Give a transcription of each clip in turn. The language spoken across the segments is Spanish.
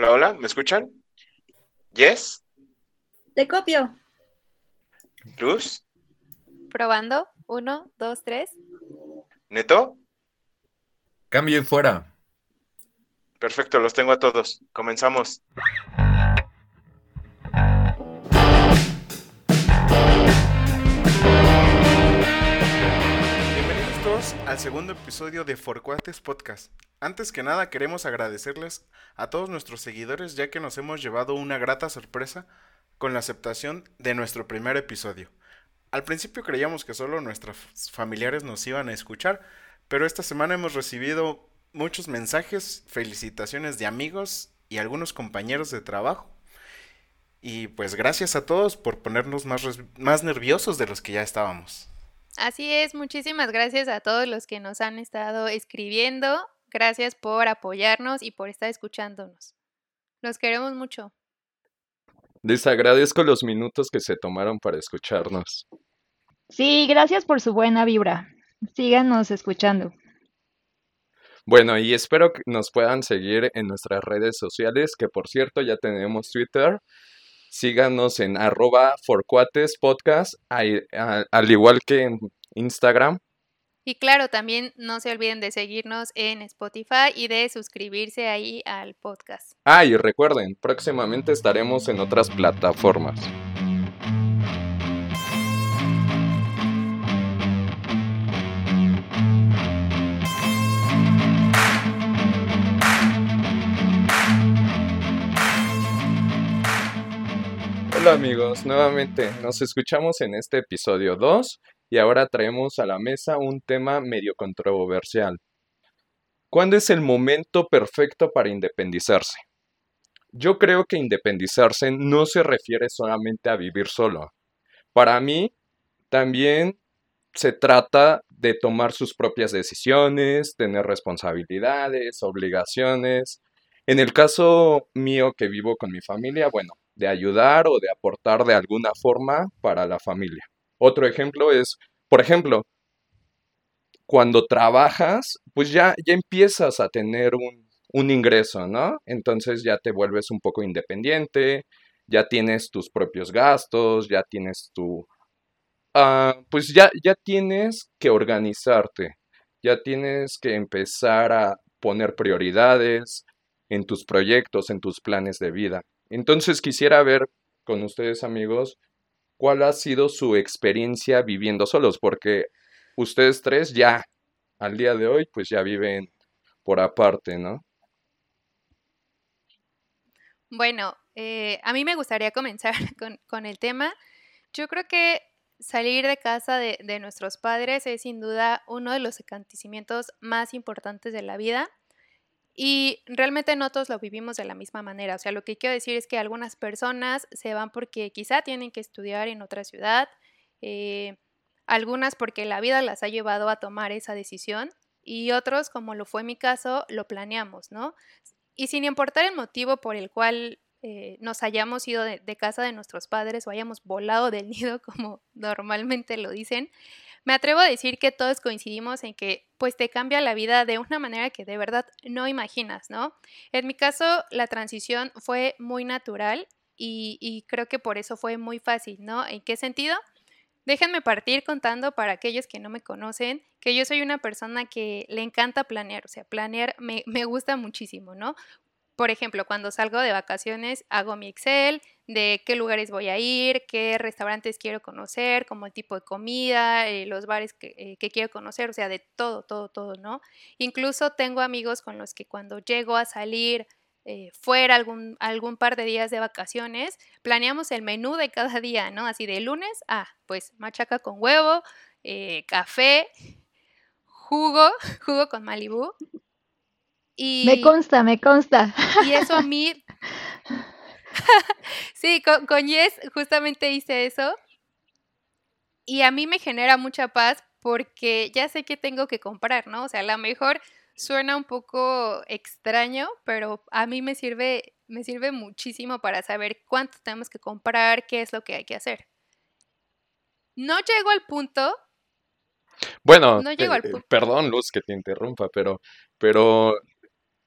Hola, hola, ¿me escuchan? Yes, Te copio. Luz, Probando. Uno, dos, tres. Neto. Cambio y fuera. Perfecto, los tengo a todos. Comenzamos. Bienvenidos todos al segundo episodio de Forcuates Podcast. Antes que nada queremos agradecerles a todos nuestros seguidores ya que nos hemos llevado una grata sorpresa con la aceptación de nuestro primer episodio. Al principio creíamos que solo nuestros familiares nos iban a escuchar, pero esta semana hemos recibido muchos mensajes, felicitaciones de amigos y algunos compañeros de trabajo. Y pues gracias a todos por ponernos más, más nerviosos de los que ya estábamos. Así es, muchísimas gracias a todos los que nos han estado escribiendo. Gracias por apoyarnos y por estar escuchándonos. Los queremos mucho. Les agradezco los minutos que se tomaron para escucharnos. Sí, gracias por su buena vibra. Síganos escuchando. Bueno, y espero que nos puedan seguir en nuestras redes sociales, que por cierto ya tenemos Twitter. Síganos en arroba forcuatespodcast, al igual que en Instagram. Y claro, también no se olviden de seguirnos en Spotify y de suscribirse ahí al podcast. Ah, y recuerden, próximamente estaremos en otras plataformas. Hola amigos, nuevamente nos escuchamos en este episodio 2 y ahora traemos a la mesa un tema medio controversial. ¿Cuándo es el momento perfecto para independizarse? Yo creo que independizarse no se refiere solamente a vivir solo. Para mí, también se trata de tomar sus propias decisiones, tener responsabilidades, obligaciones. En el caso mío que vivo con mi familia, bueno, de ayudar o de aportar de alguna forma para la familia. Otro ejemplo es, por ejemplo, cuando trabajas, pues ya, ya empiezas a tener un, un ingreso, ¿no? Entonces ya te vuelves un poco independiente, ya tienes tus propios gastos, ya tienes tu... ah, pues ya, ya tienes que organizarte, ya tienes que empezar a poner prioridades en tus proyectos, en tus planes de vida. Entonces quisiera ver con ustedes, amigos, cuál ha sido su experiencia viviendo solos, porque ustedes tres ya, al día de hoy, pues ya viven por aparte, ¿no? Bueno, eh, a mí me gustaría comenzar con, con el tema. Yo creo que salir de casa de, de nuestros padres es sin duda uno de los acontecimientos más importantes de la vida y realmente no todos lo vivimos de la misma manera. O sea, lo que quiero decir es que algunas personas se van porque quizá tienen que estudiar en otra ciudad, eh, algunas porque la vida las ha llevado a tomar esa decisión y otros, como lo fue mi caso, lo planeamos, ¿no? Y sin importar el motivo por el cual eh, nos hayamos ido de, de casa de nuestros padres o hayamos volado del nido, como normalmente lo dicen, me atrevo a decir que todos coincidimos en que pues te cambia la vida de una manera que de verdad no imaginas, ¿no? En mi caso, la transición fue muy natural y, y creo que por eso fue muy fácil, ¿no? ¿En qué sentido? Déjenme partir contando para aquellos que no me conocen que yo soy una persona que le encanta planear, o sea, planear me, me gusta muchísimo, ¿no? Por ejemplo, cuando salgo de vacaciones, hago mi Excel de qué lugares voy a ir, qué restaurantes quiero conocer, como el tipo de comida, eh, los bares que, eh, quiero conocer, o sea, de todo, todo, todo, ¿no? Incluso tengo amigos con los que cuando llego a salir eh, fuera algún, algún par de días de vacaciones, planeamos el menú de cada día, ¿no? Así de lunes, ah, pues machaca con huevo, eh, café, jugo, jugo con Malibú. Y, me consta, me consta. Y eso a mí. sí, con, con, Yes justamente hice eso. Y a mí me genera mucha paz porque ya sé que tengo que comprar, ¿no? O sea, a lo mejor suena un poco extraño, pero a mí me sirve, me sirve muchísimo para saber cuánto tenemos que comprar, qué es lo que hay que hacer. No llego al punto. Bueno, no llego eh, al punto. perdón, Luz, que te interrumpa, pero, pero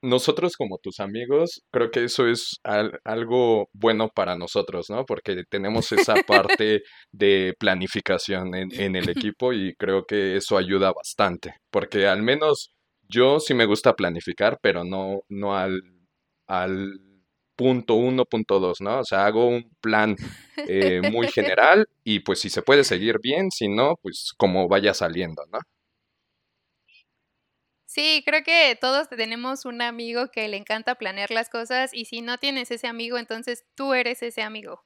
nosotros como tus amigos, creo que eso es al- algo bueno para nosotros, ¿no? Porque tenemos esa parte de planificación en, en el equipo y creo que eso ayuda bastante, porque al menos yo sí me gusta planificar, pero no, no al, al punto uno, punto dos, ¿no? O sea, hago un plan eh, muy general y pues si se puede seguir bien, si no, pues como vaya saliendo, ¿no? Sí, creo que todos tenemos un amigo que le encanta planear las cosas y si no tienes ese amigo, entonces tú eres ese amigo.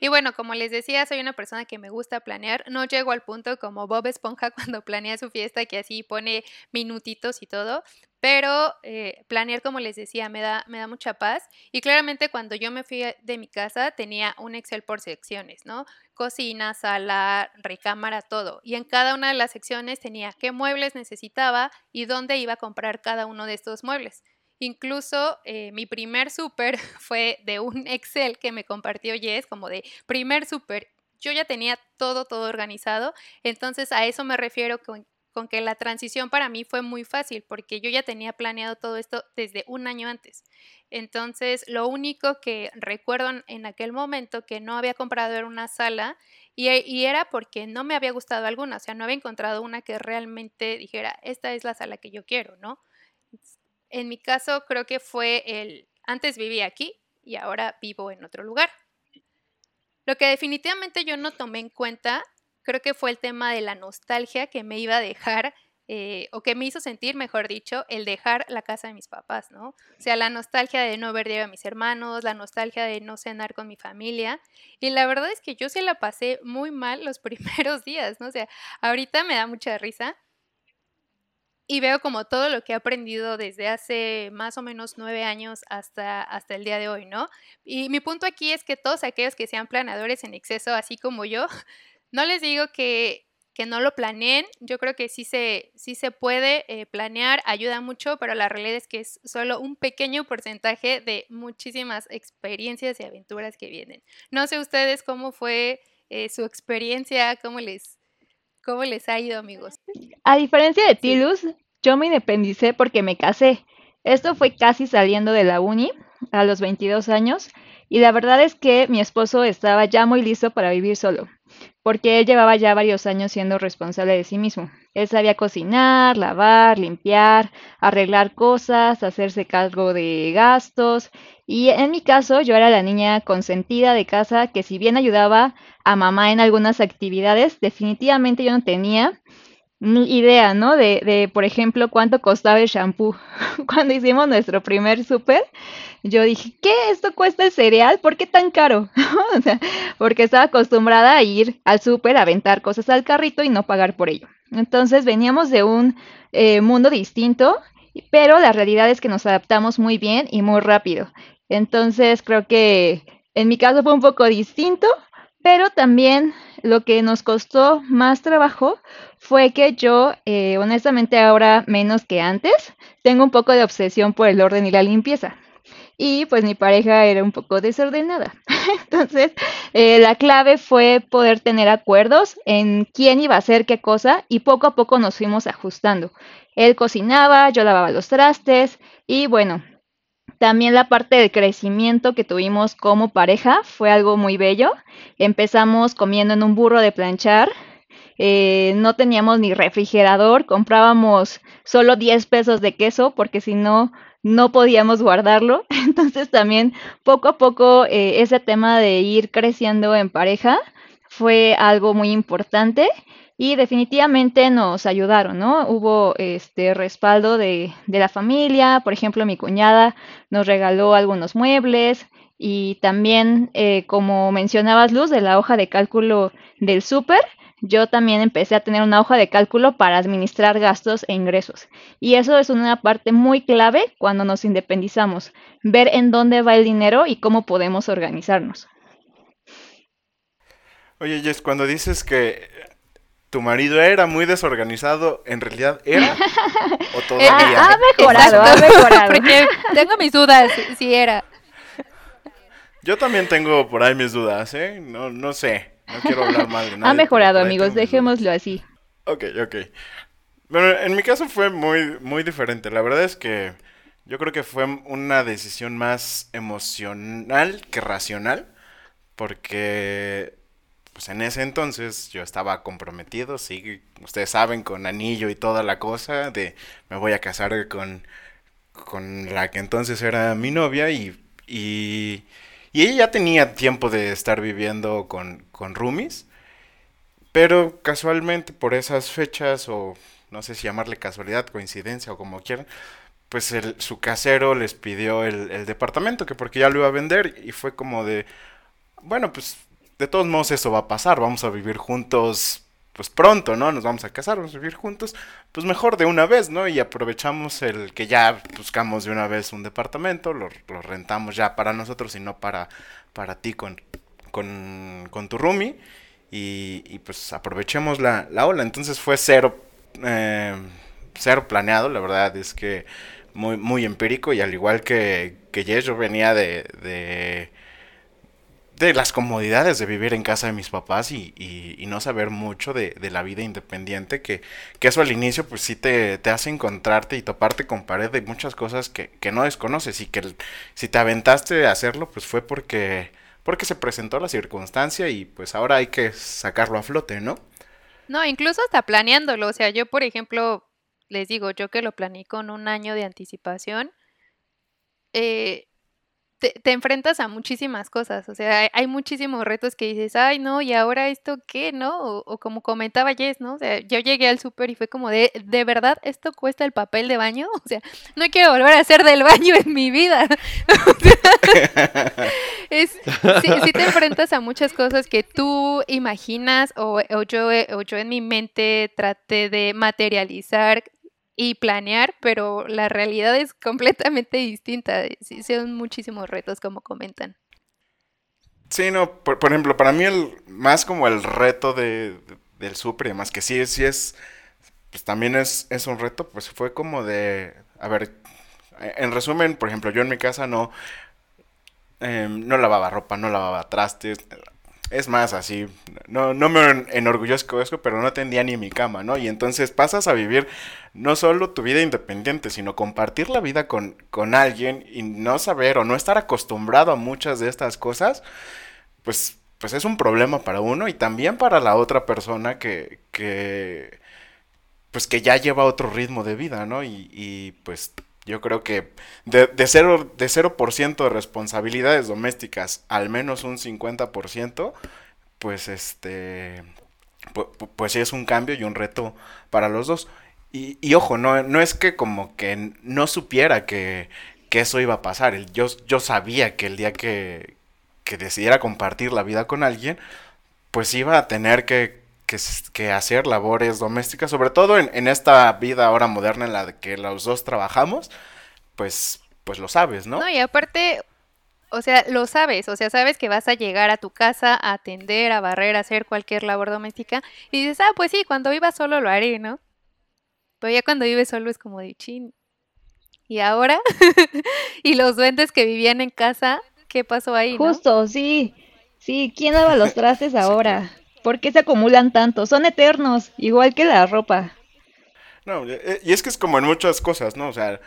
Y bueno, como les decía, soy una persona que me gusta planear. No llego al punto como Bob Esponja cuando planea su fiesta, que así pone minutitos y todo. Pero eh, planear, como les decía, me da, me da mucha paz. Y claramente cuando yo me fui de mi casa tenía un Excel por secciones, ¿no? Cocina, sala, recámara, todo. Y en cada una de las secciones tenía qué muebles necesitaba y dónde iba a comprar cada uno de estos muebles. Incluso eh, mi primer súper fue de un Excel que me compartió Jess, como de primer súper. Yo ya tenía todo, todo organizado. Entonces a eso me refiero con, que la transición para mí fue muy fácil, porque yo ya tenía planeado todo esto desde un año antes. Entonces, lo único que recuerdo en- en aquel momento que no había comprado era una sala y, y era porque no me había gustado alguna, o sea, no había encontrado una que realmente dijera, esta es la sala que yo quiero, ¿no? En mi caso, creo que fue el, antes vivía aquí y ahora vivo en otro lugar. Lo que definitivamente yo no tomé en cuenta, creo que fue el tema de la nostalgia que me iba a dejar, eh, o que me hizo sentir, mejor dicho, el dejar la casa de mis papás, ¿no? O sea, la nostalgia de no ver a mis hermanos, la nostalgia de no cenar con mi familia. Y la verdad es que yo sí la pasé muy mal los primeros días, ¿no? O sea, ahorita me da mucha risa y veo como todo lo que he aprendido desde hace más o menos nueve años hasta, hasta el día de hoy, ¿no? Y mi punto aquí es que todos aquellos que sean planeadores en exceso, así como yo, no les digo que, que no lo planeen, yo creo que sí se, sí se puede eh, planear, ayuda mucho, pero la realidad es que es solo un pequeño porcentaje de muchísimas experiencias y aventuras que vienen. No sé ustedes cómo fue eh, su experiencia, cómo les, cómo les ha ido, amigos. A diferencia de ti, Sí. Luz, yo me independicé porque me casé. Esto fue casi saliendo de la uni, a los 22 años, y la verdad es que mi esposo estaba ya muy listo para vivir solo, porque él llevaba ya varios años siendo responsable de sí mismo. Él sabía cocinar, lavar, limpiar, arreglar cosas, hacerse cargo de gastos, y en mi caso yo era la niña consentida de casa que si bien ayudaba a mamá en algunas actividades, definitivamente yo no tenía idea, ¿no? De, de, por ejemplo, cuánto costaba el shampoo. Cuando hicimos nuestro primer súper, yo dije, ¿qué? ¿Esto cuesta el cereal? ¿Por qué tan caro? O sea, porque estaba acostumbrada a ir al súper a aventar cosas al carrito y no pagar por ello. Entonces veníamos de un eh, mundo distinto, pero la realidad es que nos adaptamos muy bien y muy rápido. Entonces creo que en mi caso fue un poco distinto, pero también lo que nos costó más trabajo fue que yo, eh, honestamente ahora menos que antes, tengo un poco de obsesión por el orden y la limpieza. Y pues mi pareja era un poco desordenada. Entonces, eh, la clave fue poder tener acuerdos en quién iba a hacer qué cosa y poco a poco nos fuimos ajustando. Él cocinaba, yo lavaba los trastes y bueno, también la parte del crecimiento que tuvimos como pareja fue algo muy bello. Empezamos comiendo en un burro de planchar. Eh, no teníamos ni refrigerador, comprábamos solo 10 pesos de queso porque si no, no podíamos guardarlo. Entonces también poco a poco eh, ese tema de ir creciendo en pareja fue algo muy importante y definitivamente nos ayudaron, ¿no? Hubo este respaldo de, de la familia, por ejemplo, mi cuñada nos regaló algunos muebles y también, eh, como mencionabas, Luz, de la hoja de cálculo del súper, yo también empecé a tener una hoja de cálculo para administrar gastos e ingresos. Y eso es una parte muy clave cuando nos independizamos, ver en dónde va el dinero y cómo podemos organizarnos. Oye, Jess, cuando dices que tu marido era muy desorganizado, ¿en realidad era o todavía? Ha, ha mejorado, ha mejorado. Porque tengo mis dudas si era. Yo también tengo por ahí mis dudas, ¿eh? No, no sé, no quiero hablar mal de nadie. Ha mejorado, amigos, dejémoslo así. Ok, ok. Bueno, en mi caso fue muy, muy diferente. La verdad es que yo creo que fue una decisión más emocional que racional, porque pues en ese entonces yo estaba comprometido, sí, ustedes saben, con anillo y toda la cosa, de me voy a casar con, con la que entonces era mi novia y, y, y ella ya tenía tiempo de estar viviendo con, con roomies, pero casualmente por esas fechas o no sé si llamarle casualidad, coincidencia o como quieran, pues el, su casero les pidió el, el departamento, que porque ya lo iba a vender y fue como de, bueno, pues de todos modos eso va a pasar, vamos a vivir juntos pues pronto, ¿no? Nos vamos a casar, vamos a vivir juntos, pues mejor de una vez, ¿no? Y aprovechamos el que ya buscamos de una vez un departamento, lo, lo rentamos ya para nosotros y no para, para ti con, con, con tu roomie. Y, y, pues aprovechemos la, la, ola. Entonces fue cero, eh, cero planeado, la verdad es que muy, muy empírico y al igual que, que yo venía de de las comodidades de vivir en casa de mis papás y, y, no saber mucho de, de, la vida independiente, que, que eso al inicio pues sí te, te, hace encontrarte y toparte con pared de muchas cosas que, que no desconoces y que el, si te aventaste a hacerlo pues fue porque, porque se presentó la circunstancia y pues ahora hay que sacarlo a flote, ¿no? No, incluso hasta planeándolo, o sea, yo por ejemplo, les digo, yo que lo planeé con un año de anticipación, eh, te, te, enfrentas a muchísimas cosas, o sea, hay, hay, muchísimos retos que dices, ay, no, y ahora esto qué, ¿no? O, o como comentaba Jess, ¿no? O sea, yo llegué al súper y fue como de, ¿de verdad esto cuesta el papel de baño? O sea, no quiero volver a hacer del baño en mi vida. es, sí, sí, te enfrentas a muchas cosas que tú imaginas o, o, yo, o yo en mi mente traté de materializar y planear, pero la realidad es completamente distinta. Sí, son muchísimos retos, como comentan. Sí, no, por, por ejemplo, para mí el más como el reto de, de del súper y demás, que sí, sí es, pues también es, es un reto, pues fue como de, a ver, en resumen, por ejemplo, yo en mi casa no, eh, no lavaba ropa, no lavaba trastes, es más, así, no, no me enorgullezco eso, pero no tendía ni mi cama, ¿no? Y entonces pasas a vivir no solo tu vida independiente, sino compartir la vida con, con alguien y no saber o no estar acostumbrado a muchas de estas cosas, pues, pues es un problema para uno y también para la otra persona que, que pues que ya lleva otro ritmo de vida, ¿no? Y, y pues yo creo que de, de, cero, de 0% de responsabilidades domésticas, al menos un 50%, pues este, pues, pues es un cambio y un reto para los dos. Y, y ojo, no, no es que como que no supiera que, que eso iba a pasar. Yo, yo sabía que el día que, que decidiera compartir la vida con alguien, pues iba a tener que, que, que, hacer labores domésticas, sobre todo en, en, esta vida ahora moderna en la que los dos trabajamos, pues, pues lo sabes, ¿no? No, y aparte, o sea, lo sabes, o sea, sabes que vas a llegar a tu casa a atender, a barrer, a hacer cualquier labor doméstica, y dices, ah, pues sí, cuando viva solo lo haré, ¿no? Pero ya cuando vives solo es como de chin. ¿Y ahora? y los duendes que vivían en casa, ¿qué pasó ahí? Justo, ¿no? sí. Sí, ¿quién lava los trastes ahora? ¿Por qué se acumulan tanto? Son eternos, igual que la ropa. No, y es que es como en muchas cosas, ¿no? O sea,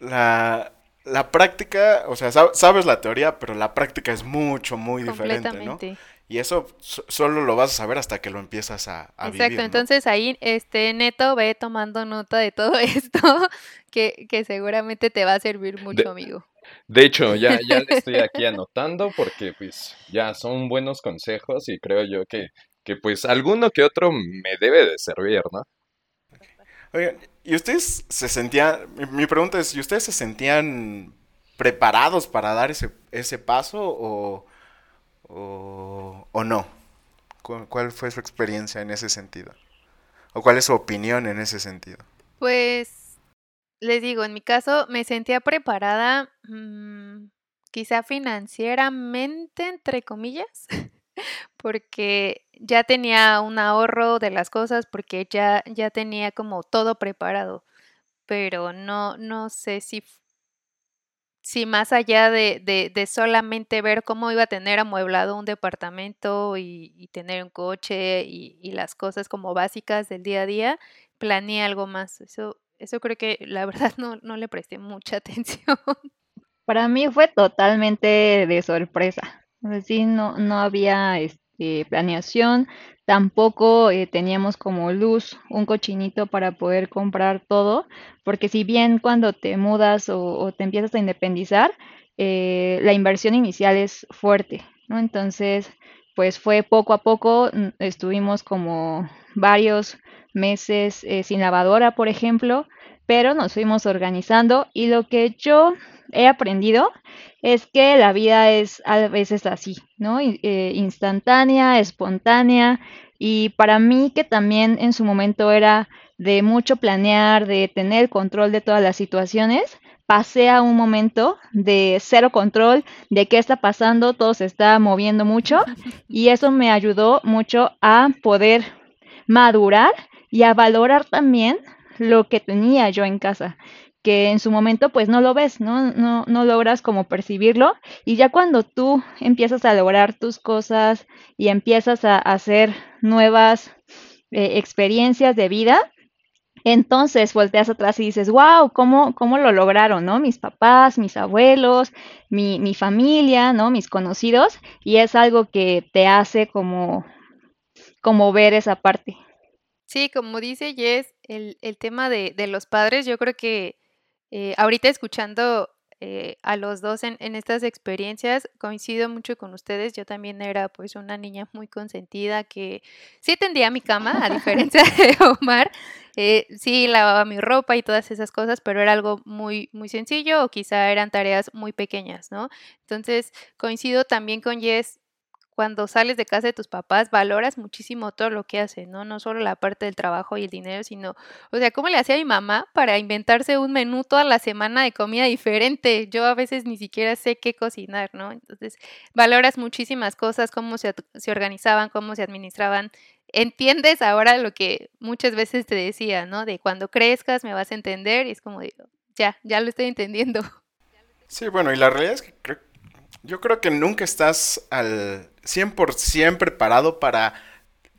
la, la práctica, o sea, sabes la teoría, pero la práctica es mucho, muy diferente, ¿no? Y eso solo lo vas a saber hasta que lo empiezas a, a Exacto, vivir, ¿no? entonces ahí este Neto ve tomando nota de todo esto que, que seguramente te va a servir mucho, de, amigo. De hecho, ya, ya le estoy aquí anotando porque pues ya son buenos consejos y creo yo que, que pues alguno que otro me debe de servir, ¿no? Oigan, ¿y ustedes se sentían, mi, pregunta es, ¿y ustedes se sentían preparados para dar ese, ese paso o, o, o no? ¿Cuál fue su experiencia en ese sentido? ¿O cuál es su opinión en ese sentido? Pues, les digo, en mi caso me sentía preparada, mmm, quizá financieramente, entre comillas, porque ya tenía un ahorro de las cosas, porque ya, ya tenía como todo preparado, pero no, no sé si, si más allá de, de, de solamente ver cómo iba a tener amueblado un departamento y, y tener un coche y, y, las cosas como básicas del día a día, planeé algo más. Eso, eso creo que la verdad no, no le presté mucha atención. Para mí fue totalmente de sorpresa. Así no, no había este, planeación, tampoco eh, teníamos como luz un cochinito para poder comprar todo, porque si bien cuando te mudas o, te empiezas a independizar, eh, la inversión inicial es fuerte, ¿no? Entonces, pues fue poco a poco, mm, estuvimos como varios meses eh, sin lavadora, por ejemplo, pero nos fuimos organizando y lo que yo he aprendido es que la vida es a veces así, ¿no? Eh, instantánea, espontánea y para mí que también en su momento era de mucho planear, de tener control de todas las situaciones, pasé a un momento de cero control, de qué está pasando, todo se está moviendo mucho y eso me ayudó mucho a poder madurar y a valorar también lo que tenía yo en casa que en su momento pues no lo ves, ¿no? No, no logras como percibirlo y ya cuando tú empiezas a lograr tus cosas y empiezas a hacer nuevas eh, experiencias de vida, entonces volteas atrás y dices, wow, ¿cómo, cómo lo lograron, ¿no? Mis papás, mis abuelos, mi, mi familia, ¿no? Mis conocidos, y es algo que te hace como, como ver esa parte. Sí, como dice Jess, el, el tema de, de los padres, yo creo que eh, ahorita escuchando eh, a los dos en, estas experiencias, coincido mucho con ustedes. Yo también era pues una niña muy consentida que sí tendía mi cama, a diferencia de Omar. Eh, sí lavaba mi ropa y todas esas cosas, pero era algo muy, muy sencillo o quizá eran tareas muy pequeñas, ¿no? Entonces coincido también con Jess cuando sales de casa de tus papás, valoras muchísimo todo lo que hacen, ¿no? No solo la parte del trabajo y el dinero, sino, o sea, ¿cómo le hacía mi mamá para inventarse un menú toda la semana de comida diferente? Yo a veces ni siquiera sé qué cocinar, ¿no? Entonces, valoras muchísimas cosas, cómo se, se organizaban, cómo se administraban. Entiendes ahora lo que muchas veces te decía, ¿no? De cuando crezcas me vas a entender y es como, digo, ya, ya lo estoy entendiendo. Sí, bueno, y la realidad es que creo, yo creo que nunca estás al 100% preparado para,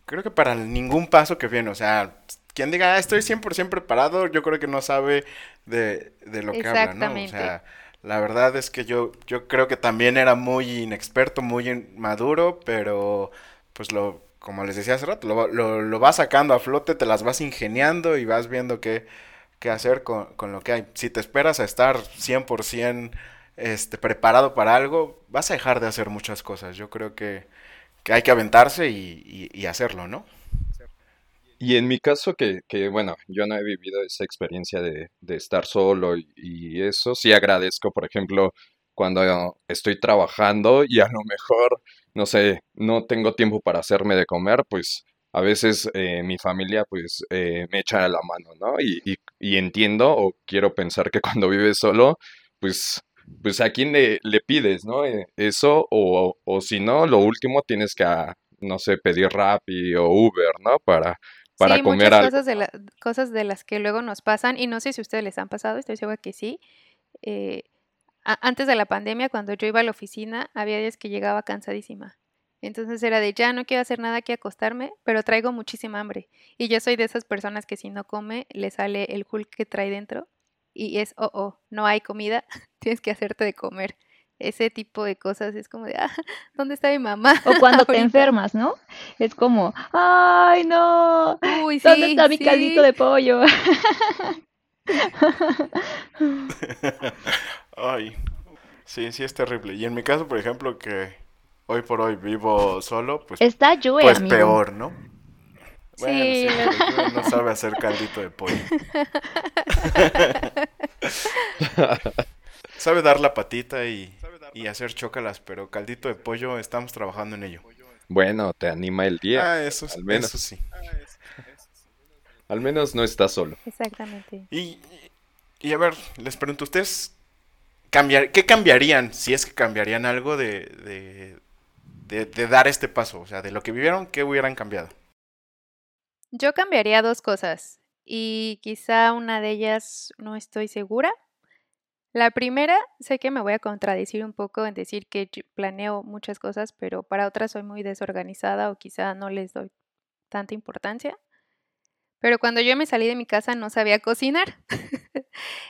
creo que para ningún paso que viene. O sea, quien diga, ah, estoy 100% preparado, yo creo que no sabe de, lo que habla, ¿no? O sea, la verdad es que yo, yo creo que también era muy inexperto, muy inmaduro, pero pues lo, como les decía hace rato, lo, lo, lo vas sacando a flote, te las vas ingeniando y vas viendo qué, qué hacer con, con lo que hay. Si te esperas a estar 100% este, preparado para algo, vas a dejar de hacer muchas cosas. Yo creo que, hay que aventarse y, hacerlo, ¿no? Y en mi caso, que, que, bueno, yo no he vivido esa experiencia de, estar solo y, eso, sí agradezco, por ejemplo, cuando estoy trabajando y a lo mejor, no sé, no tengo tiempo para hacerme de comer, pues a veces eh, mi familia pues eh, me echa la mano, ¿no? Y, y, y, entiendo o quiero pensar que cuando vives solo, pues pues a quién le, le pides, ¿no? Eh, eso, o, o, si no, lo último tienes que, ah, no sé, pedir Rappi o Uber, ¿no? Para, para sí, comer muchas Cosas de, cosas de las que luego nos pasan, y no sé si a ustedes les han pasado, estoy segura que sí. Eh, antes de la pandemia, cuando yo iba a la oficina, había días que llegaba cansadísima. Entonces era de ya no quiero hacer nada que acostarme, pero traigo muchísima hambre. Y yo soy de esas personas que si no come, le sale el Hulk que trae dentro y es, oh, oh, no hay comida, tienes que hacerte de comer. Ese tipo de cosas es como de, ah, ¿dónde está mi mamá? O cuando te enfermas, ¿no? Es como, ay, no, Uy, ¿dónde está mi caldito de pollo? ay, sí, sí es terrible. Y en mi caso, por ejemplo, que hoy por hoy vivo solo, pues, está yo, pues peor, ¿no? Sí. no sabe hacer caldito de pollo. sabe dar la patita y, hacer chócalas, pero caldito de pollo estamos trabajando en ello. Bueno, te anima el día. Ah, eso, al menos. sí. Al menos no estás solo. Exactamente. Y, y a ver, les pregunto, ¿ustedes cambiar, qué cambiarían, si es que cambiarían algo de, de, de dar este paso? O sea, de lo que vivieron, ¿qué hubieran cambiado? Yo cambiaría dos cosas y quizá una de ellas no estoy segura. La primera, sé que me voy a contradecir un poco en decir que planeo muchas cosas, pero para otras soy muy desorganizada o quizá no les doy tanta importancia. Pero cuando yo me salí de mi casa no sabía cocinar.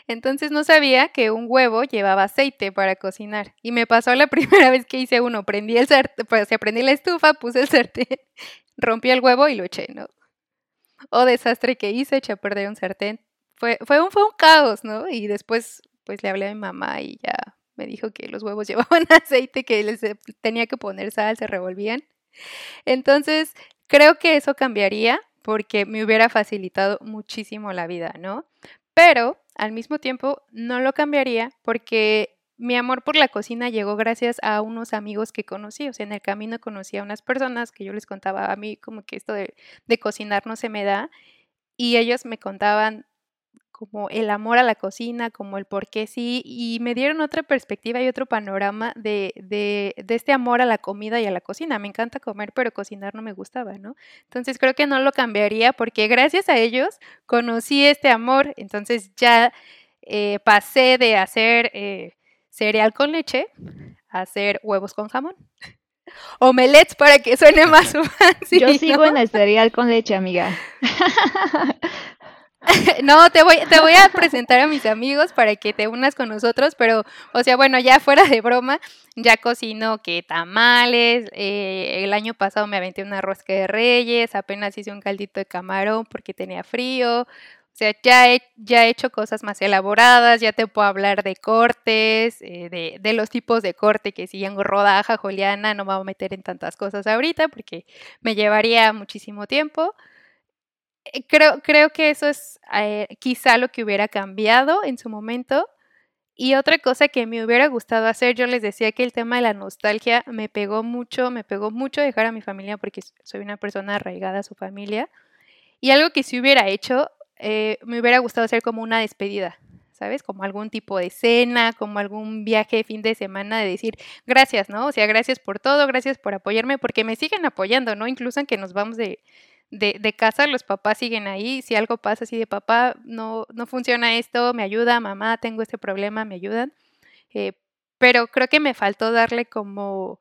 Entonces no sabía que un huevo llevaba aceite para cocinar. Y me pasó la primera vez que hice uno. Prendí el sartén, pues prendí la estufa, puse el sartén, rompí el huevo y lo eché, ¿no? O desastre que hice, eché a perder un sartén. Fue, fue, un, fue un caos, ¿no? Y después pues le hablé a mi mamá y ya me dijo que los huevos llevaban aceite, que les tenía que poner sal, se revolvían. Entonces, creo que eso cambiaría porque me hubiera facilitado muchísimo la vida, ¿no? Pero al mismo tiempo no lo cambiaría porque mi amor por la cocina llegó gracias a unos amigos que conocí. O sea, en el camino conocí a unas personas que yo les contaba a mí como que esto de, cocinar no se me da. Y ellos me contaban como el amor a la cocina, como el por qué sí, y me dieron otra perspectiva y otro panorama de, de, de, este amor a la comida y a la cocina. Me encanta comer, pero cocinar no me gustaba, ¿no? Entonces creo que no lo cambiaría porque gracias a ellos conocí este amor, entonces ya eh, pasé de hacer eh, cereal con leche hacer huevos con jamón. Omelets para que suene más fancy. Yo sigo en el cereal con leche, amiga. no, te voy, te voy a presentar a mis amigos para que te unas con nosotros, pero, o sea, bueno, ya fuera de broma, ya cocino que tamales, eh, el año pasado me aventé una rosca de reyes, apenas hice un caldito de camarón porque tenía frío, o sea, ya he, ya he hecho cosas más elaboradas, ya te puedo hablar de cortes, eh, de, de, los tipos de corte que si en rodaja, juliana, no me voy a meter en tantas cosas ahorita porque me llevaría muchísimo tiempo. Eh, creo, creo que eso es eh, quizá lo que hubiera cambiado en su momento. Y otra cosa que me hubiera gustado hacer, yo les decía que el tema de la nostalgia me pegó mucho, me pegó mucho dejar a mi familia porque soy una persona arraigada a su familia. Y algo que si hubiera hecho, eh, me hubiera gustado hacer como una despedida, ¿sabes? Como algún tipo de cena, como algún viaje de fin de semana de decir gracias, ¿no? O sea, gracias por todo, gracias por apoyarme, porque me siguen apoyando, ¿no? Incluso en que nos vamos de, de, de, casa, los papás siguen ahí. Si algo pasa así de papá, no, no funciona esto, me ayuda, mamá, tengo este problema, me ayudan. Eh, pero creo que me faltó darle como,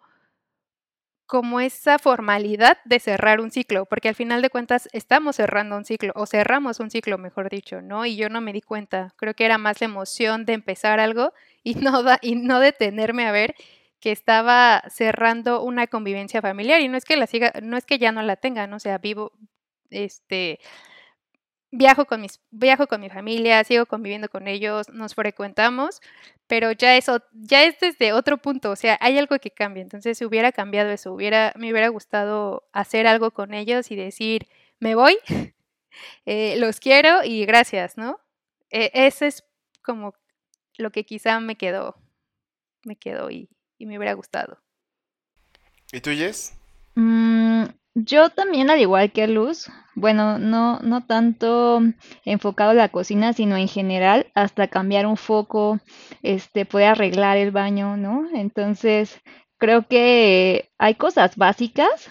como esa formalidad de cerrar un ciclo, porque al final de cuentas estamos cerrando un ciclo, o cerramos un ciclo, mejor dicho, ¿no? Y yo no me di cuenta. Creo que era más la emoción de empezar algo y no, da, y no detenerme a ver que estaba cerrando una convivencia familiar y no es que la siga, no es que ya no la tengan, o sea, vivo, este, viajo con mis, viajo con mi familia, sigo conviviendo con ellos, nos frecuentamos, pero ya eso, ya es desde otro punto, o sea, hay algo que cambia, entonces si hubiera cambiado eso, hubiera, me hubiera gustado hacer algo con ellos y decir, me voy, eh, los quiero y gracias, ¿no? E, ese es como lo que quizá me quedó, me quedó y, y me hubiera gustado. ¿Y tú, Jess? Mm, yo también, al igual que Luz, bueno, no, no tanto enfocado en la cocina, sino en general, hasta cambiar un foco, este, puede arreglar el baño, ¿no? Entonces, creo que hay cosas básicas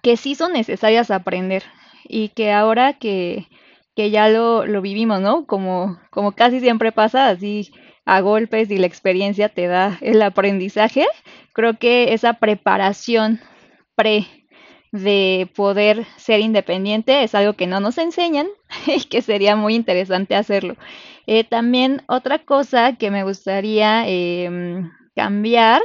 que sí son necesarias aprender y que ahora que, que ya lo, lo vivimos, ¿no? Como, como casi siempre pasa, así a golpes y la experiencia te da el aprendizaje, creo que esa preparación pre de poder ser independiente es algo que no nos enseñan y que sería muy interesante hacerlo. Eh, también otra cosa que me gustaría eh, cambiar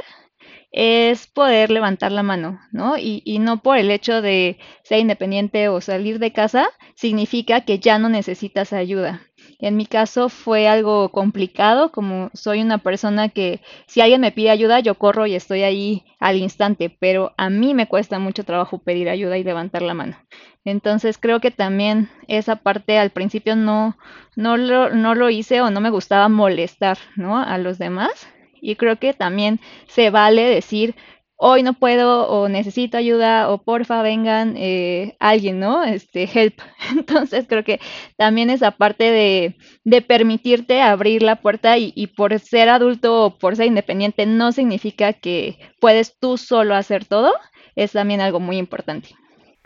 es poder levantar la mano, ¿no? Y, y, no por el hecho de ser independiente o salir de casa significa que ya no necesitas ayuda. En mi caso fue algo complicado, como soy una persona que si alguien me pide ayuda, yo corro y estoy ahí al instante, pero a mí me cuesta mucho trabajo pedir ayuda y levantar la mano. Entonces creo que también esa parte al principio no, no, lo, no lo hice o no me gustaba molestar ¿no? a los demás. Y creo que también se vale decir, hoy no puedo o necesito ayuda o porfa vengan eh, alguien, ¿no? Este, help. Entonces creo que también esa parte de, de permitirte abrir la puerta y, y, por ser adulto o por ser independiente no significa que puedes tú solo hacer todo, es también algo muy importante.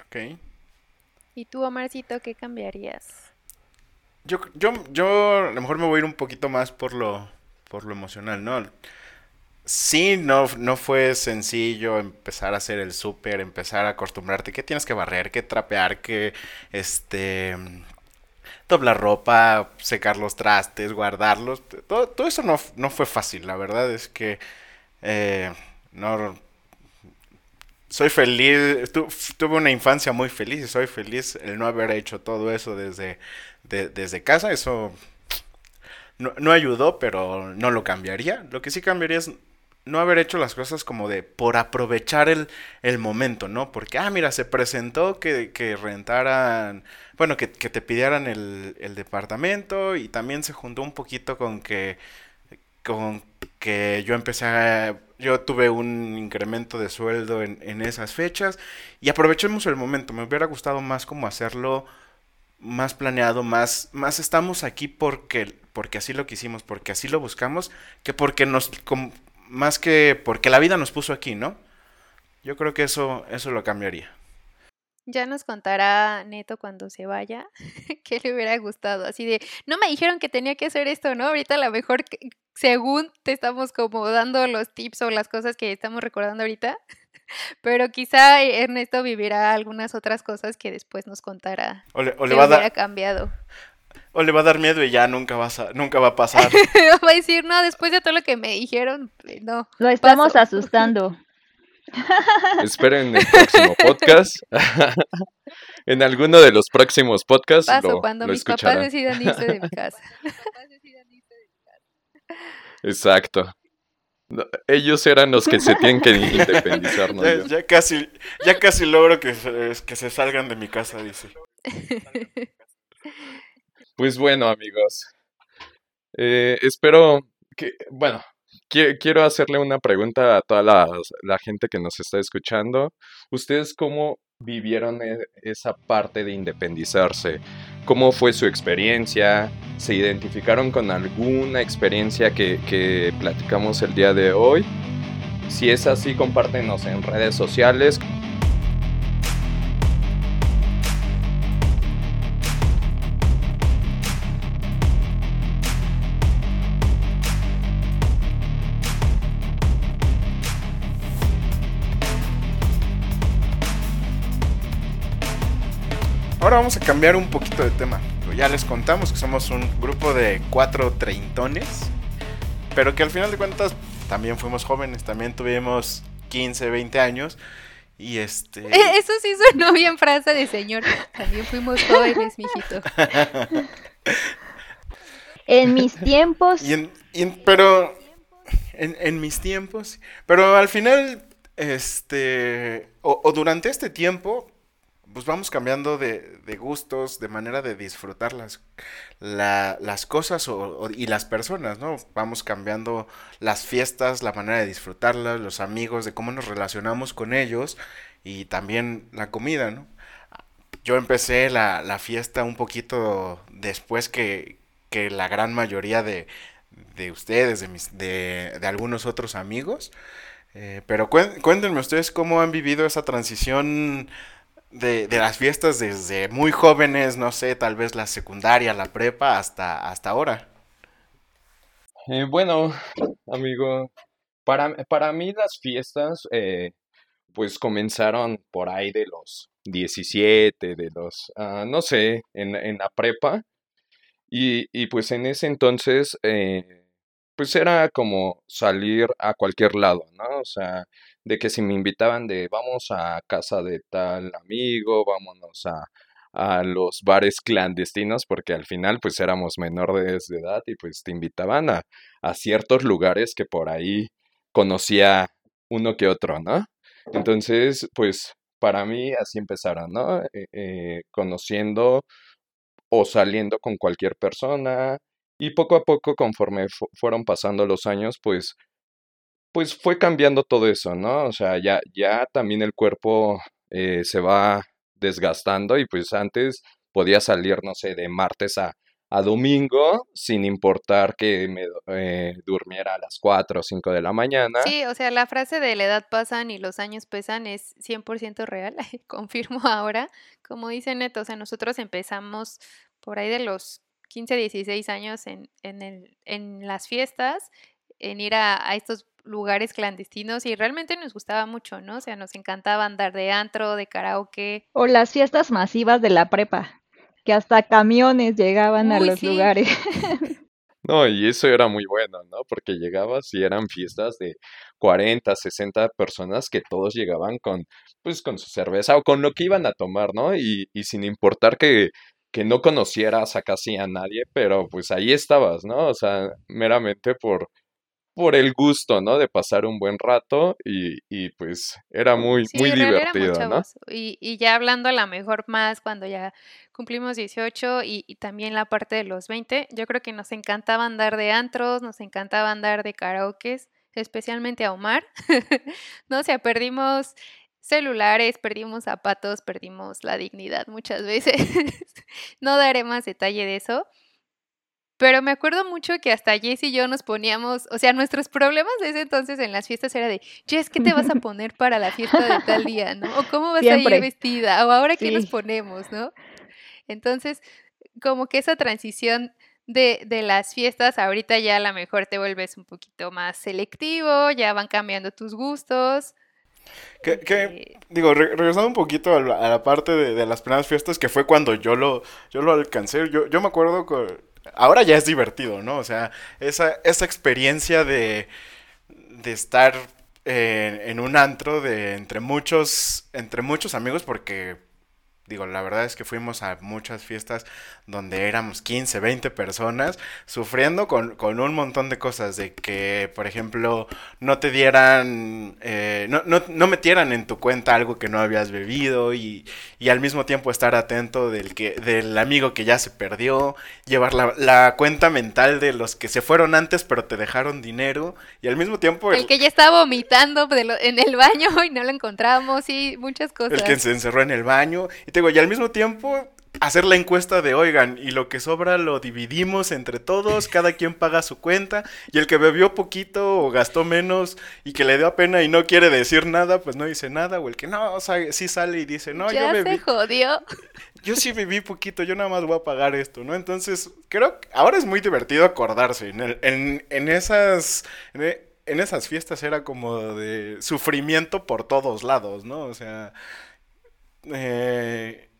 Ok. ¿Y tú, Omarcito, qué cambiarías? Yo, yo, yo a lo mejor me voy a ir un poquito más por lo, por lo emocional, ¿no? Sí, no, no fue sencillo empezar a hacer el súper, empezar a acostumbrarte que tienes que barrer, que trapear, que este doblar ropa, secar los trastes, guardarlos. Todo, todo eso no, no fue fácil, la verdad es que eh, no soy feliz, tuve una infancia muy feliz y soy feliz el no haber hecho todo eso desde, desde casa. Eso no, no, ayudó, pero no lo cambiaría. Lo que sí cambiaría es no haber hecho las cosas como de por aprovechar el, el momento, ¿no? Porque, ah, mira, se presentó que, que rentaran, bueno, que, que te pidieran el, el, departamento y también se juntó un poquito con que, con que yo empecé a, yo tuve un incremento de sueldo en, en esas fechas y aprovechemos el momento, me hubiera gustado más como hacerlo más planeado, más, más estamos aquí porque, porque así lo quisimos, porque así lo buscamos, que porque nos, más que porque la vida nos puso aquí, ¿no? Yo creo que eso, eso lo cambiaría. Ya nos contará Neto cuando se vaya que le hubiera gustado. Así de, no me dijeron que tenía que hacer esto, ¿no? Ahorita a lo mejor, según te estamos como dando los tips o las cosas que estamos recordando ahorita, pero quizá Ernesto vivirá algunas otras cosas que después nos contará. O le, que va hubiera a cambiado. O le va a dar miedo y ya nunca va a, nunca va a pasar. va a decir, no, después de todo lo que me dijeron, eh, no. Lo estamos asustando. Esperen el próximo podcast. en alguno de los próximos podcasts. Paso, lo, cuando lo mis escucharán. papás decidan irse de mi casa. Exacto. No, ellos eran los que se tienen que independizar, ¿no? ya, casi, ya casi logro que se, que se salgan de mi casa, dice. Pues bueno, amigos. Eh, espero que, bueno, qui- quiero hacerle una pregunta a toda la, la gente que nos está escuchando. ¿Ustedes cómo vivieron e- esa parte de independizarse? ¿Cómo fue su experiencia? ¿Se identificaron con alguna experiencia que, que platicamos el día de hoy? Si es así, compártenos en redes sociales. Ahora vamos a cambiar un poquito de tema. Ya les contamos que somos un grupo de cuatro treintones, pero que al final de cuentas también fuimos jóvenes, también tuvimos 15, 20 años. Y este. Eso sí sonó bien frase de señor. También fuimos jóvenes, mijito. En mis tiempos, Y en, y en- pero en, en mis tiempos, pero al final, este, o, o durante este tiempo, pues vamos cambiando de, de gustos, de manera de disfrutar las, la- las cosas o- y las personas, ¿no? Vamos cambiando las fiestas, la manera de disfrutarlas, los amigos, de cómo nos relacionamos con ellos y también la comida, ¿no? Yo empecé la, la fiesta un poquito después que, que la gran mayoría de, de ustedes, de, mis, de, de algunos otros amigos. Eh, pero cuéntenme ustedes cómo han vivido esa transición de, de las fiestas desde muy jóvenes, no sé, tal vez la secundaria, la prepa, hasta, hasta ahora. Eh, bueno, amigo, para, para mí las fiestas, eh, pues comenzaron por ahí de los 17, de los, ah, no sé, en, en la prepa. Y, y pues en ese entonces, eh, pues era como salir a cualquier lado, ¿no? O sea, de que si me invitaban de vamos a casa de tal amigo, vámonos a, a los bares clandestinos, porque al final pues éramos menores de edad y pues te invitaban a, a ciertos lugares que por ahí conocía uno que otro, ¿no? Entonces, pues para mí así empezaron, ¿no? Eh, eh, conociendo o saliendo con cualquier persona y poco a poco conforme fu- fueron pasando los años, pues pues fue cambiando todo eso, ¿no? O sea, ya ya también el cuerpo eh, se va desgastando y pues antes podía salir, no sé, de martes a, a domingo sin importar que me eh, durmiera a las 4 o 5 de la mañana. Sí, o sea, la frase de la edad pasan y los años pesan es 100% real, confirmo ahora. Como dice Neto, o sea, nosotros empezamos por ahí de los 15, 16 años en, en, el, en las fiestas, en ir a, a estos lugares clandestinos y realmente nos gustaba mucho, ¿no? O sea, nos encantaba andar de antro, de karaoke. O las fiestas masivas de la prepa, que hasta camiones llegaban a los sí. lugares. No, y eso era muy bueno, ¿no? Porque llegabas y eran fiestas de 40, 60 personas que todos llegaban con, pues, con su cerveza o con lo que iban a tomar, ¿no? Y, y sin importar que, que no conocieras a casi a nadie, pero pues ahí estabas, ¿no? O sea, meramente por, por el gusto, ¿no? De pasar un buen rato y, y pues era muy, Sí, muy divertido, ¿no? Y, y ya hablando a la mejor más cuando ya cumplimos 18 y, y también la parte de los 20, yo creo que nos encantaba andar de antros, nos encantaba andar de karaokes, especialmente a Omar. No, o sea, perdimos celulares, perdimos zapatos, perdimos la dignidad muchas veces. No daré más detalle de eso. Pero me acuerdo mucho que hasta Jess y yo nos poníamos, o sea, nuestros problemas de ese entonces en las fiestas era de, Jess, ¿qué te vas a poner para la fiesta de tal día, no? O cómo vas a ir vestida, o ahora qué nos ponemos, ¿no? Entonces, como que esa transición de, de las fiestas, ahorita ya a lo mejor te vuelves un poquito más selectivo, ya van cambiando tus gustos. Que, que, eh, digo, re- regresando un poquito a la, a la parte de, de las primeras fiestas, que fue cuando yo lo, yo lo alcancé. Yo, yo me acuerdo que ahora ya es divertido, ¿no? O sea, esa, esa experiencia de, de estar eh, en un antro de entre muchos, entre muchos amigos, porque digo, la verdad es que fuimos a muchas fiestas donde éramos 15, 20 personas, sufriendo con, con un montón de cosas, de que, por ejemplo, no te dieran, eh, no, no, no metieran en tu cuenta algo que no habías bebido y, y al mismo tiempo estar atento del, que, del amigo que ya se perdió, llevar la, la cuenta mental de los que se fueron antes pero te dejaron dinero y al mismo tiempo el que ya estaba vomitando de lo- en el baño y no lo encontramos, y muchas El cosas. que se encerró en el baño. Y te digo, y al mismo tiempo hacer la encuesta de, oigan, y lo que sobra lo dividimos entre todos, cada quien paga su cuenta, y el que bebió poquito o gastó menos y que le dio pena y no quiere decir nada, pues no dice nada, o el que no, o sea, sí sale y dice, no, ya yo se bebí, jodió. yo sí bebí poquito, yo nada más voy a pagar esto, ¿no? Entonces, creo que ahora es muy divertido acordarse, en, el- en, en esas... en e- en esas fiestas era como de sufrimiento por todos lados, ¿no? O sea, eh,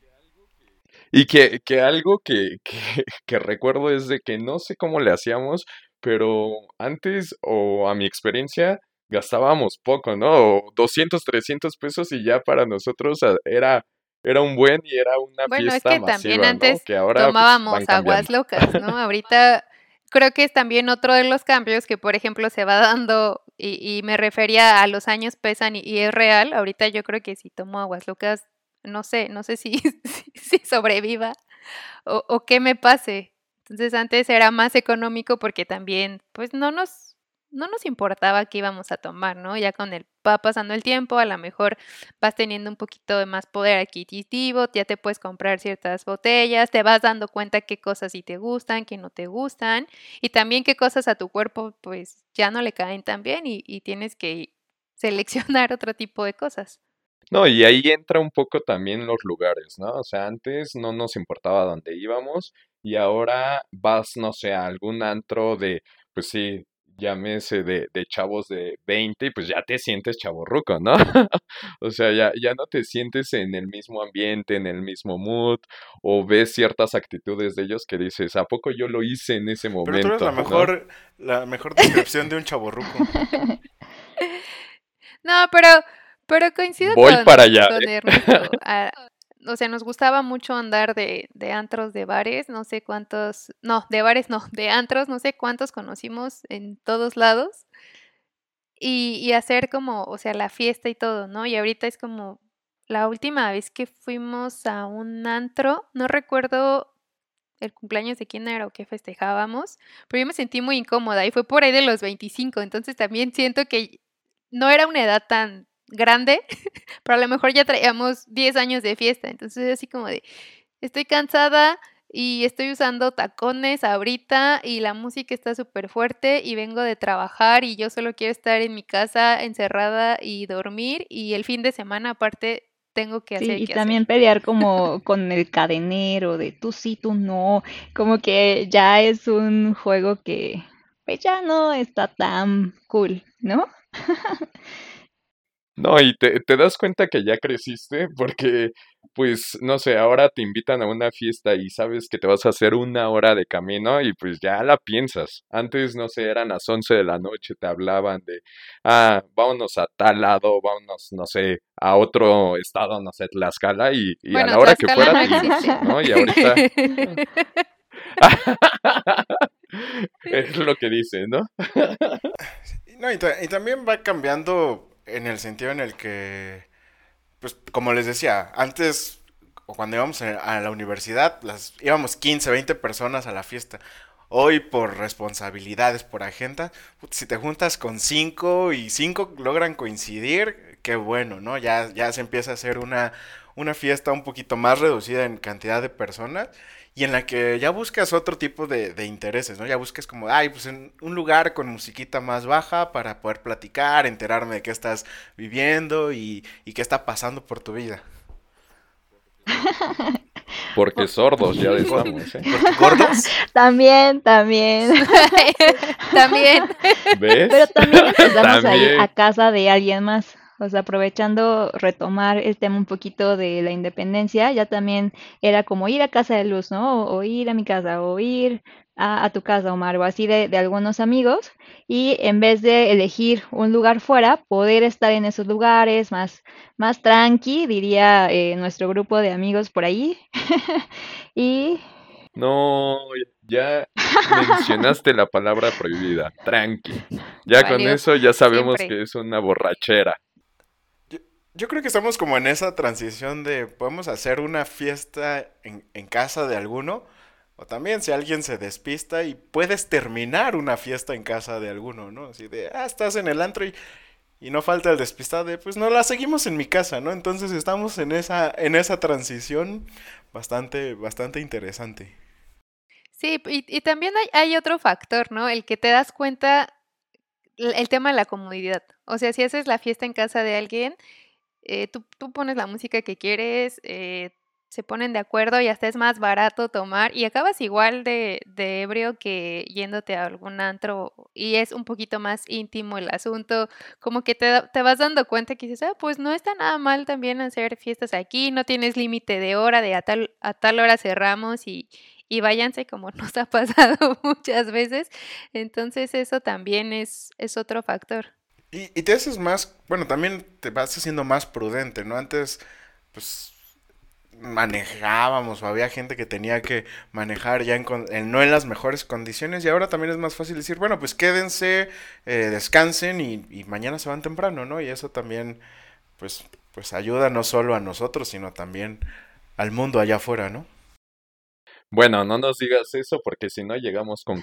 Y que, que algo que, que, que recuerdo es de que no sé cómo le hacíamos, pero antes, o a mi experiencia, gastábamos poco, ¿no? O 200, 300 pesos y ya para nosotros ah, era, era un buen y era una Bueno, es fiesta que también antes Que ahora pues, tomábamos aguas locas, ¿no? Ahorita creo que es también otro de los cambios que, por ejemplo, se va dando, y, y me refería a los años pesan y, y es real. Ahorita yo creo que si tomo aguas locas, no sé, no sé si, sobreviva o, qué me pase. Entonces antes era más económico porque también, pues no nos, no nos importaba qué íbamos a tomar, ¿no? Ya con el va pasando el tiempo, a lo mejor vas teniendo un poquito de más poder adquisitivo, ya te puedes comprar ciertas botellas, te vas dando cuenta qué cosas sí te gustan, qué no te gustan, y también qué cosas a tu cuerpo pues ya no le caen tan bien y tienes que seleccionar otro tipo de cosas. No, y ahí entra un poco también los lugares, ¿no? O sea, antes no nos importaba dónde íbamos y ahora vas, no sé, a algún antro de, pues sí, llámese de, de chavos de 20 y pues ya te sientes chavorruco, ¿no? O sea, ya, ya no te sientes en el mismo ambiente, en el mismo mood, o ves ciertas actitudes de ellos que dices, ¿a poco yo lo hice en ese pero tú momento? eres la ¿no? mejor, la mejor descripción de un chaborruco. No, pero, pero coincido Voy con, para allá, con ¿eh? Ernesto. Ah, o sea, nos gustaba mucho andar de, de antros, de bares, no sé cuántos, no, de bares no, de antros, no sé cuántos conocimos en todos lados. Y, y hacer como, o sea, la fiesta y todo, ¿no? Y ahorita es como la última vez que fuimos a un antro, no recuerdo el cumpleaños de quién era o qué festejábamos, pero yo me sentí muy incómoda y fue por ahí de los 25, entonces también siento que no era una edad tan grande, pero a lo mejor ya traíamos 10 años de fiesta, entonces así como de, estoy cansada y estoy usando tacones ahorita y la música está súper fuerte y vengo de trabajar y yo solo quiero estar en mi casa encerrada y dormir y el fin de semana aparte tengo que Sí, hacer y que también pelear como con el cadenero de tú sí, tú no, como que ya es un juego que pues ya no está tan cool, ¿no? No, y te, te das cuenta que ya creciste porque, pues, no sé, ahora te invitan a una fiesta y sabes que te vas a hacer una hora de camino y pues ya la piensas. Antes, no sé, eran las 11 de la noche, te hablaban de, ah, vámonos a tal lado, vámonos, no sé, a otro estado, no sé, Tlaxcala y, y a la hora que fuera no te. ¿no? Y ahorita es lo que dice, ¿no? No, y también va cambiando en el sentido en el que, pues, como les decía, antes, o cuando íbamos a la universidad, las, íbamos 15, 20 personas a la fiesta. Hoy, por responsabilidades, por agenda, si te juntas con cinco y cinco logran coincidir, qué bueno, ¿no? Ya, ya se empieza a hacer una, una fiesta un poquito más reducida en cantidad de personas y en la que ya buscas otro tipo de, de intereses, ¿no? Ya buscas como, ay, pues en un lugar con musiquita más baja para poder platicar, enterarme de qué estás viviendo y, y qué está pasando por tu vida. Porque sordos ya estamos, ¿eh? ¿Gordos? También, también. También. ¿Ves? Pero también empezamos a ir También. a casa de alguien más. O sea, aprovechando retomar el tema un poquito de la independencia, ya también era como ir a casa de Luz, ¿no? O, o ir a mi casa, o ir a, a tu casa, Omar, o así de, de algunos amigos. Y en vez de elegir un lugar fuera, poder estar en esos lugares más, más tranqui, diría eh, nuestro grupo de amigos por ahí. Y No, ya mencionaste la palabra prohibida, tranqui. Ya con eso ya sabemos Siempre. que es una borrachera. Yo, creo que estamos como en esa transición de podemos hacer una fiesta en, en casa de alguno, o también si alguien se despista y puedes terminar una fiesta en casa de alguno, ¿no? Así de, ah, estás en el antro y, y no falta el despistado de, pues no la seguimos en mi casa, ¿no? Entonces estamos en esa, en esa transición bastante, bastante interesante. Sí, y, y también hay, hay otro factor, ¿no? El que te das cuenta, el tema de la comodidad. O sea, si haces la fiesta en casa de alguien, eh, tú, tú pones la música que quieres, eh, se ponen de acuerdo y hasta es más barato tomar y acabas igual de, de ebrio que yéndote a algún antro y es un poquito más íntimo el asunto, como que te, te vas dando cuenta que dices, ah, pues no está nada mal también hacer fiestas aquí, no tienes límite de hora, de a tal, a tal hora cerramos y, y váyanse como nos ha pasado muchas veces. Entonces eso también es, es otro factor. Y, y te haces más, bueno, también te vas haciendo más prudente, ¿no? Antes, pues manejábamos o había gente que tenía que manejar ya en, en- no en las mejores condiciones y ahora también es más fácil decir, bueno, pues quédense, eh, descansen y, y mañana se van temprano, ¿no? Y eso también, pues, pues ayuda no solo a nosotros, sino también al mundo allá afuera, ¿no? Bueno, no nos digas eso porque si no llegamos con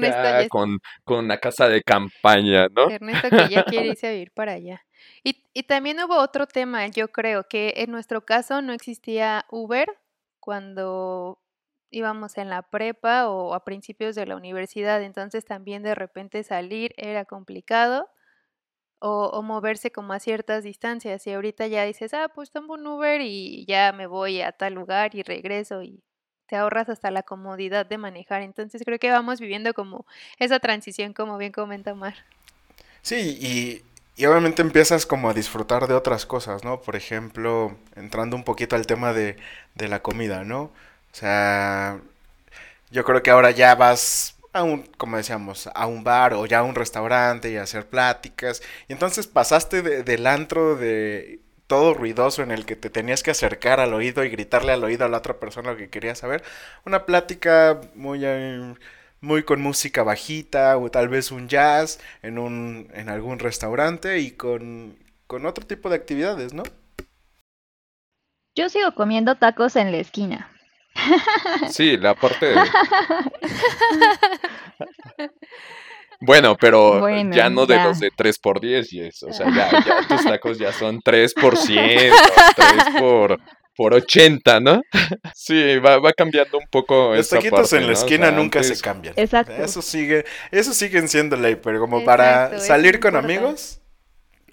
ya es- con, con una casa de campaña, ¿no? Ernesto que ya quiere irse a vivir para allá. Y, y también hubo otro tema, yo creo que en nuestro caso no existía Uber cuando íbamos en la prepa o a principios de la universidad, entonces también de repente salir era complicado o, o moverse como a ciertas distancias y ahorita ya dices, ah, pues tomo un Uber y ya me voy a tal lugar y regreso y ahorras hasta la comodidad de manejar, entonces creo que vamos viviendo como esa transición, como bien comenta Omar. Sí, y, y obviamente empiezas como a disfrutar de otras cosas, ¿no? Por ejemplo, entrando un poquito al tema de, de la comida, ¿no? O sea, yo creo que ahora ya vas a un, como decíamos, a un bar o ya a un restaurante y a hacer pláticas. Y entonces pasaste de- del antro de todo ruidoso en el que te tenías que acercar al oído y gritarle al oído a la otra persona lo que querías saber. Una plática muy, eh, muy con música bajita o tal vez un jazz en un, en algún restaurante y con, con otro tipo de actividades, ¿no? yo sigo comiendo tacos en la esquina. Sí, la parte de... Bueno, pero Bueno, ya no de los de 3 por 10 y eso, o sea, ya, ya tus tacos ya son 3 por 100, 3 por, por 80, ¿no? Sí, va, va cambiando un poco Los esa taquitos parte, en la ¿no? O esquina sea, nunca se cambian. Exacto. Eso sigue, eso siguen siendo ley, pero como para Exacto, salir con amigos,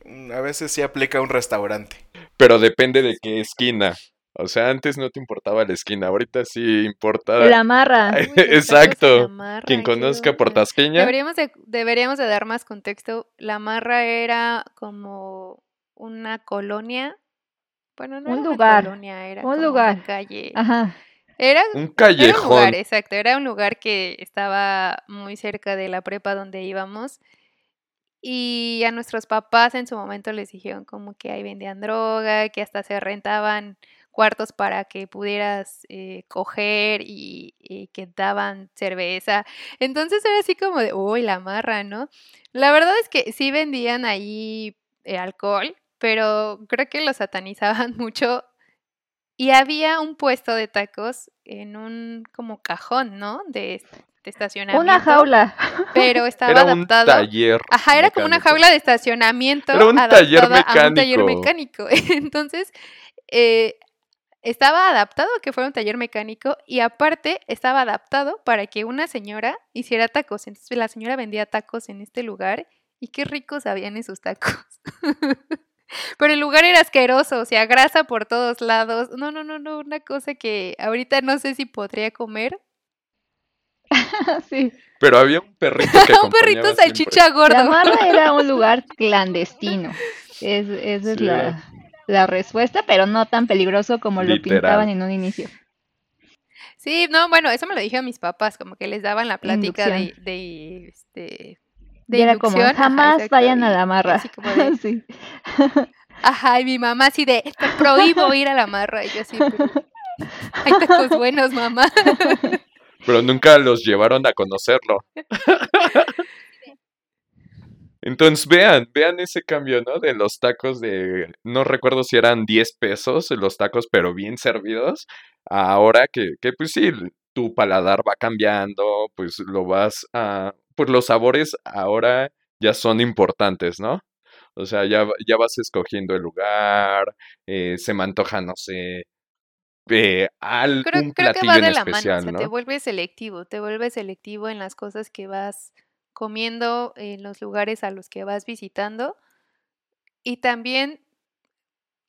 mm, a veces sí aplica un restaurante. Pero depende de qué esquina. O sea, antes no te importaba la esquina, ahorita sí importa. La marra. Uy, Exacto. de la marra, Quien conozca. Portasqueña, Deberíamos de, deberíamos de dar más contexto. La Marra era como una colonia. Bueno, no Un era lugar, una colonia, era un como lugar. una calle. Ajá. Era, un era un callejón. lugar, exacto. Era un lugar que estaba muy cerca de la prepa donde íbamos. Y a nuestros papás en su momento les dijeron como que ahí vendían droga, que hasta se rentaban cuartos para que pudieras eh, coger y, y que daban cerveza. Entonces era así como de, uy, la marra, ¿no? La verdad es que sí vendían ahí eh, alcohol, pero creo que lo satanizaban mucho. Y había un puesto de tacos en un como cajón, ¿no? De, de estacionamiento. Una jaula. Pero estaba Era un adaptado. taller. Ajá, era como una mecánico. jaula de estacionamiento Era un taller adaptada a un taller mecánico. mecánico. Entonces, eh, estaba adaptado a que fuera un taller mecánico y aparte estaba adaptado para que una señora hiciera tacos. Entonces, la señora vendía tacos en este lugar y qué ricos habían esos tacos. Pero el lugar era asqueroso, o sea, grasa por todos lados. No, no, no, no, una cosa que ahorita no sé si podría comer. sí. Pero había un perrito que un perrito salchicha gordo. La marra era un lugar clandestino. Es, esa es Sí. la, la respuesta, pero no tan peligroso como lo Literal. pintaban en un inicio. Sí, no, bueno, eso me lo dijeron mis papás, como que les daban la plática de, Inducción. de, este, de Y era como, ajá, jamás vayan a la marra. así como de, Sí. Ajá, y mi mamá así de, te prohíbo ir a la marra, y yo así, hay tacos buenos, mamá. Pero nunca los llevaron a conocerlo. Entonces vean, vean ese cambio, ¿no? De los tacos de, no recuerdo si eran 10 pesos los tacos, pero bien servidos. Ahora que, que pues sí, tu paladar va cambiando, pues lo vas a, pues los sabores ahora ya son importantes, ¿no? O sea, ya, ya vas escogiendo el lugar, eh, se me antoja, no sé, eh, algún Creo, creo que va en de la mano, o especial, sea, ¿no? te vuelves selectivo, te vuelves selectivo en las cosas que vas comiendo, en los lugares a los que vas visitando. Y también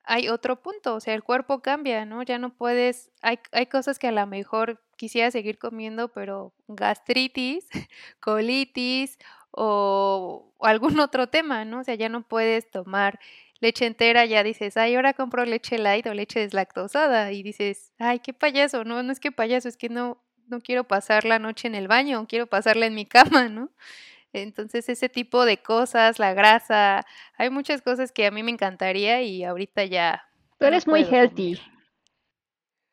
hay otro punto, o sea, el cuerpo cambia, ¿no? Ya no puedes, hay, hay cosas que a lo mejor quisiera seguir comiendo, pero gastritis, colitis o, o algún otro tema, ¿no? O sea, ya no puedes tomar leche entera, ya dices, ay, ahora compro leche light o leche deslactosada y dices, ay, qué payaso, no, no es que payaso, es que no, no quiero pasar la noche en el baño, quiero pasarla en mi cama, ¿no? Entonces ese tipo de cosas, la grasa, hay muchas cosas que a mí me encantaría y ahorita ya Tú no eres muy healthy.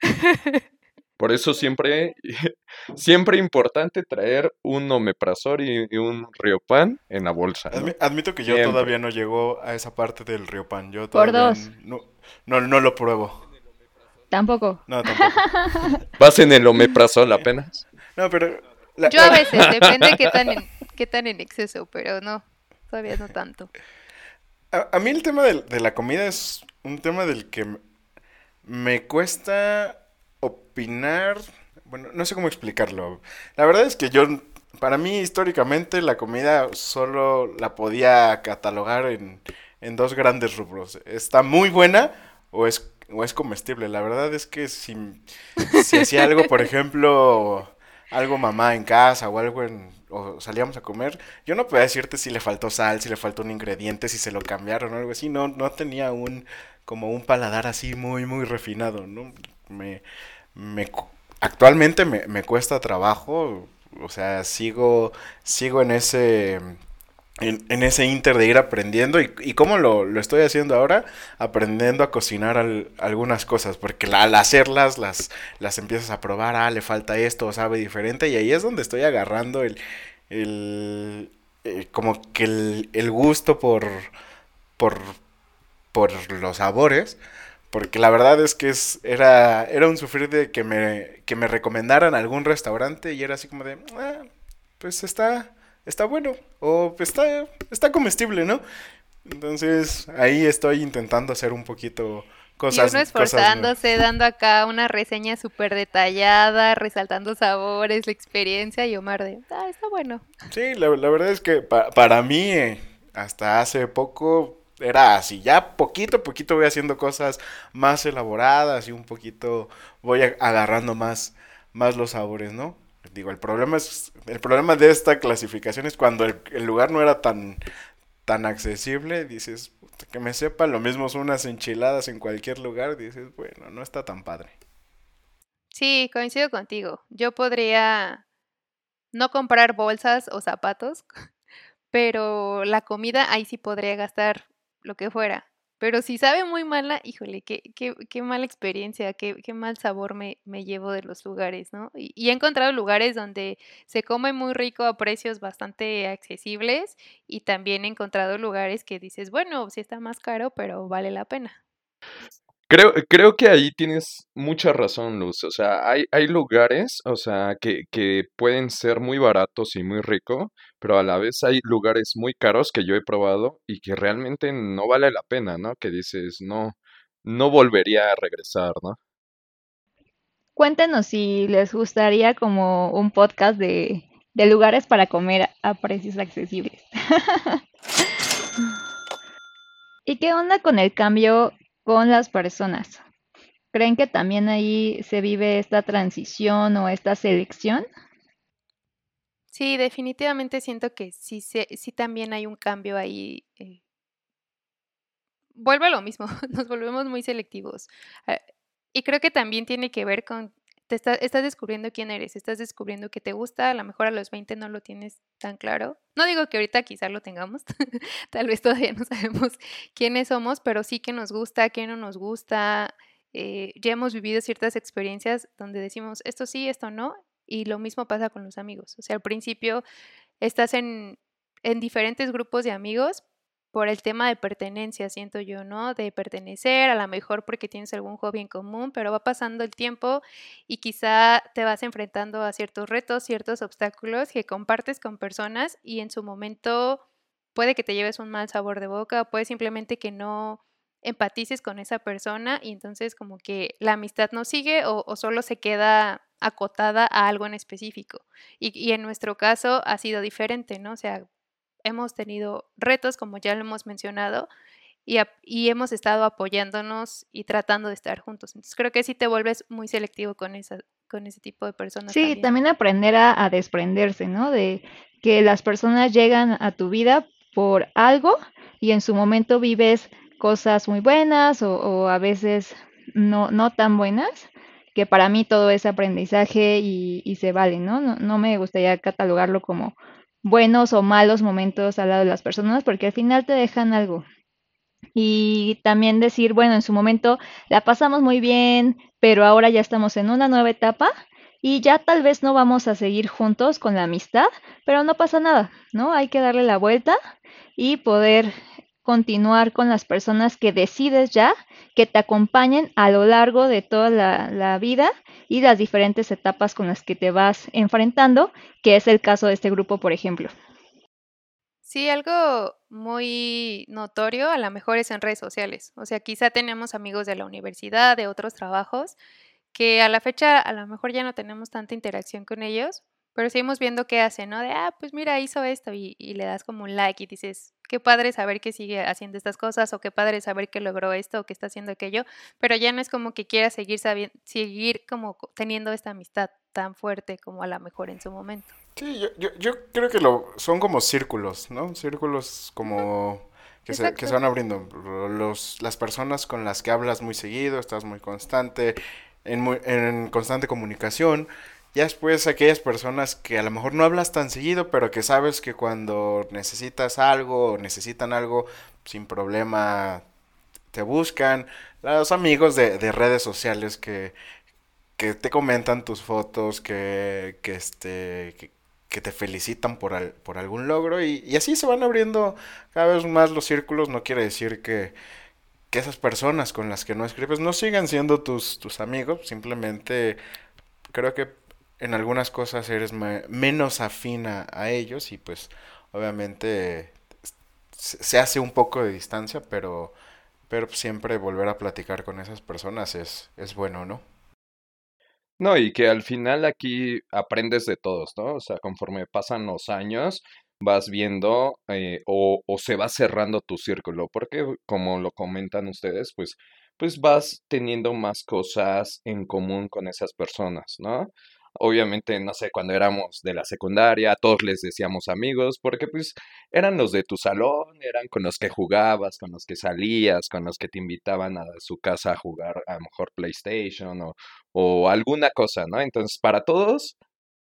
Por eso siempre, siempre importante traer un omeprazol y, y un riopan en la bolsa, ¿no? Admi- admito que yo Siempre. todavía no llego a esa parte del riopan. Yo Por todavía dos. No, no, no lo pruebo. Tampoco. No, tampoco. Vas en el omeprazol apenas. No, pero... la- Yo a veces, depende qué tan en, qué tan en exceso, pero no, todavía no tanto. A, a mí el tema del- de, la comida es un tema del que me cuesta opinar. Bueno, no sé cómo explicarlo. La verdad es que yo, para mí históricamente la comida solo la podía catalogar en, en dos grandes rubros. Está muy buena o es, o es comestible. La verdad es que si, si hacía algo, por ejemplo, algo mamá en casa o algo en, o salíamos a comer, yo no podía decirte si le faltó sal, si le faltó un ingrediente, si se lo cambiaron o algo así. No, no tenía un como un paladar así muy, muy refinado, ¿no? Me, me actualmente me, me cuesta trabajo, o sea, sigo, sigo en ese, en, ese inter de ir aprendiendo y, y cómo lo, lo estoy haciendo ahora, aprendiendo a cocinar al- algunas cosas, porque al hacerlas las, las empiezas a probar, ah, le falta esto, sabe diferente, y ahí es donde estoy agarrando el, el eh, como que el, el gusto por, por, por los sabores. Porque la verdad es que es, era, era un sufrir de que me, que me recomendaran algún restaurante y era así como de, "Ah, pues está, está bueno, o está, está comestible, ¿no? Entonces ahí estoy intentando hacer un poquito cosas, y uno cosas esforzándose, dando acá una reseña súper detallada, resaltando sabores, la experiencia, y Omar de, ah, está bueno. Sí, la, la verdad es que pa- para mí, eh, hasta hace poco, era así, ya poquito a poquito voy haciendo cosas más elaboradas y un poquito voy agarrando más, más los sabores, ¿no? Digo, el problema es, el problema de esta clasificación es cuando el, lugar no era tan, tan accesible, dices, que me sepa, lo mismo son unas enchiladas en cualquier lugar, dices, bueno, no está tan padre. Sí, coincido contigo. Yo podría no comprar bolsas o zapatos, pero la comida ahí sí podría gastar lo que fuera. Pero si sabe muy mala, híjole, qué, qué, qué mala experiencia, qué, qué, mal sabor me, me, llevo de los lugares, ¿no? Y, y, he encontrado lugares donde se come muy rico a precios bastante accesibles y también he encontrado lugares que dices, bueno, sí está más caro, pero vale la pena. Creo, creo que ahí tienes mucha razón, Luz. O sea, hay, hay lugares, o sea, que, que pueden ser muy baratos y muy ricos, pero a la vez hay lugares muy caros que yo he probado y que realmente no vale la pena, ¿no? Que dices, no, no volvería a regresar, ¿no? Cuéntenos si les gustaría como un podcast de, de lugares para comer a precios accesibles. ¿Y qué onda con el cambio con las personas. ¿Creen que también ahí se vive esta transición o esta selección? Sí, definitivamente siento que sí, sí también hay un cambio ahí. Eh. A lo mismo, nos volvemos muy selectivos. Ah, y creo que también tiene que ver con te estás descubriendo quién eres, estás descubriendo qué te gusta, a lo mejor a los 20 no lo tienes tan claro. No digo que ahorita quizá lo tengamos, tal vez todavía no sabemos quiénes somos, pero sí que nos gusta, qué no nos gusta. Eh, ya hemos vivido ciertas experiencias donde decimos esto sí, esto no, y lo mismo pasa con los amigos. O sea, al principio estás en, en diferentes grupos de amigos, por el tema de pertenencia, siento yo, ¿no? De pertenecer, a lo mejor porque tienes algún hobby en común, pero va pasando el tiempo y quizá te vas enfrentando a ciertos retos, ciertos obstáculos que compartes con personas y en su momento puede que te lleves un mal sabor de boca, puede simplemente que no empatices con esa persona y entonces como que la amistad no sigue o, solo se queda acotada a algo en específico. Y, y en nuestro caso ha sido diferente, ¿no? O sea, hemos tenido retos, como ya lo hemos mencionado, y, hemos estado apoyándonos y tratando de estar juntos. Entonces creo que sí te vuelves muy selectivo con, esa, con ese tipo de personas. Sí, también, aprender a, desprenderse, ¿no? De que las personas llegan a tu vida por algo y en su momento vives cosas muy buenas o, a veces no, no tan buenas, que para mí todo es aprendizaje y, y se vale, ¿no? ¿no? No me gustaría catalogarlo como buenos o malos momentos al lado de las personas, porque al final te dejan algo. Y también decir, bueno, en su momento la pasamos muy bien, pero ahora ya estamos en una nueva etapa y ya tal vez no vamos a seguir juntos con la amistad, pero no pasa nada, ¿no? Hay que darle la vuelta y poder continuar con las personas que decides ya que te acompañen a lo largo de toda la, vida y las diferentes etapas con las que te vas enfrentando, que es el caso de este grupo, por ejemplo. Sí, algo muy notorio a lo mejor es en redes sociales. O sea, quizá tenemos amigos de la universidad, de otros trabajos, que a la fecha a lo mejor ya no tenemos tanta interacción con ellos, pero seguimos viendo qué hace, ¿no? De, ah, pues mira, hizo esto y, le das como un like y dices, qué padre saber que sigue haciendo estas cosas o qué padre saber que logró esto o que está haciendo aquello, pero ya no es como que quiera seguir, seguir como teniendo esta amistad tan fuerte como a lo mejor en su momento. Sí, yo, yo, yo creo que lo, son como círculos, ¿no? Círculos como... Que se, que se, van abriendo. Los, las personas con las que hablas muy seguido, estás muy constante, en, muy, en constante comunicación, ya después aquellas personas que a lo mejor no hablas tan seguido, pero que sabes que cuando necesitas algo o necesitan algo, sin problema te buscan. Los amigos de, redes sociales que, que, te comentan tus fotos, que, que, este, que, te felicitan por, por algún logro y, y, así se van abriendo cada vez más los círculos. No quiere decir que, que esas personas con las que no escribes no sigan siendo tus, tus amigos, simplemente creo que en algunas cosas eres menos afina a ellos y pues obviamente se hace un poco de distancia, pero, pero siempre volver a platicar con esas personas es, es bueno, ¿no? No, y que al final aquí aprendes de todos, ¿no? O sea, conforme pasan los años, vas viendo eh, o, o se va cerrando tu círculo, porque como lo comentan ustedes, pues, pues vas teniendo más cosas en común con esas personas, ¿no? Obviamente, no sé, cuando éramos de la secundaria, todos les decíamos amigos, porque pues eran los de tu salón, eran con los que jugabas, con los que salías, con los que te invitaban a su casa a jugar a lo mejor PlayStation o, o alguna cosa, ¿no? Entonces, para todos,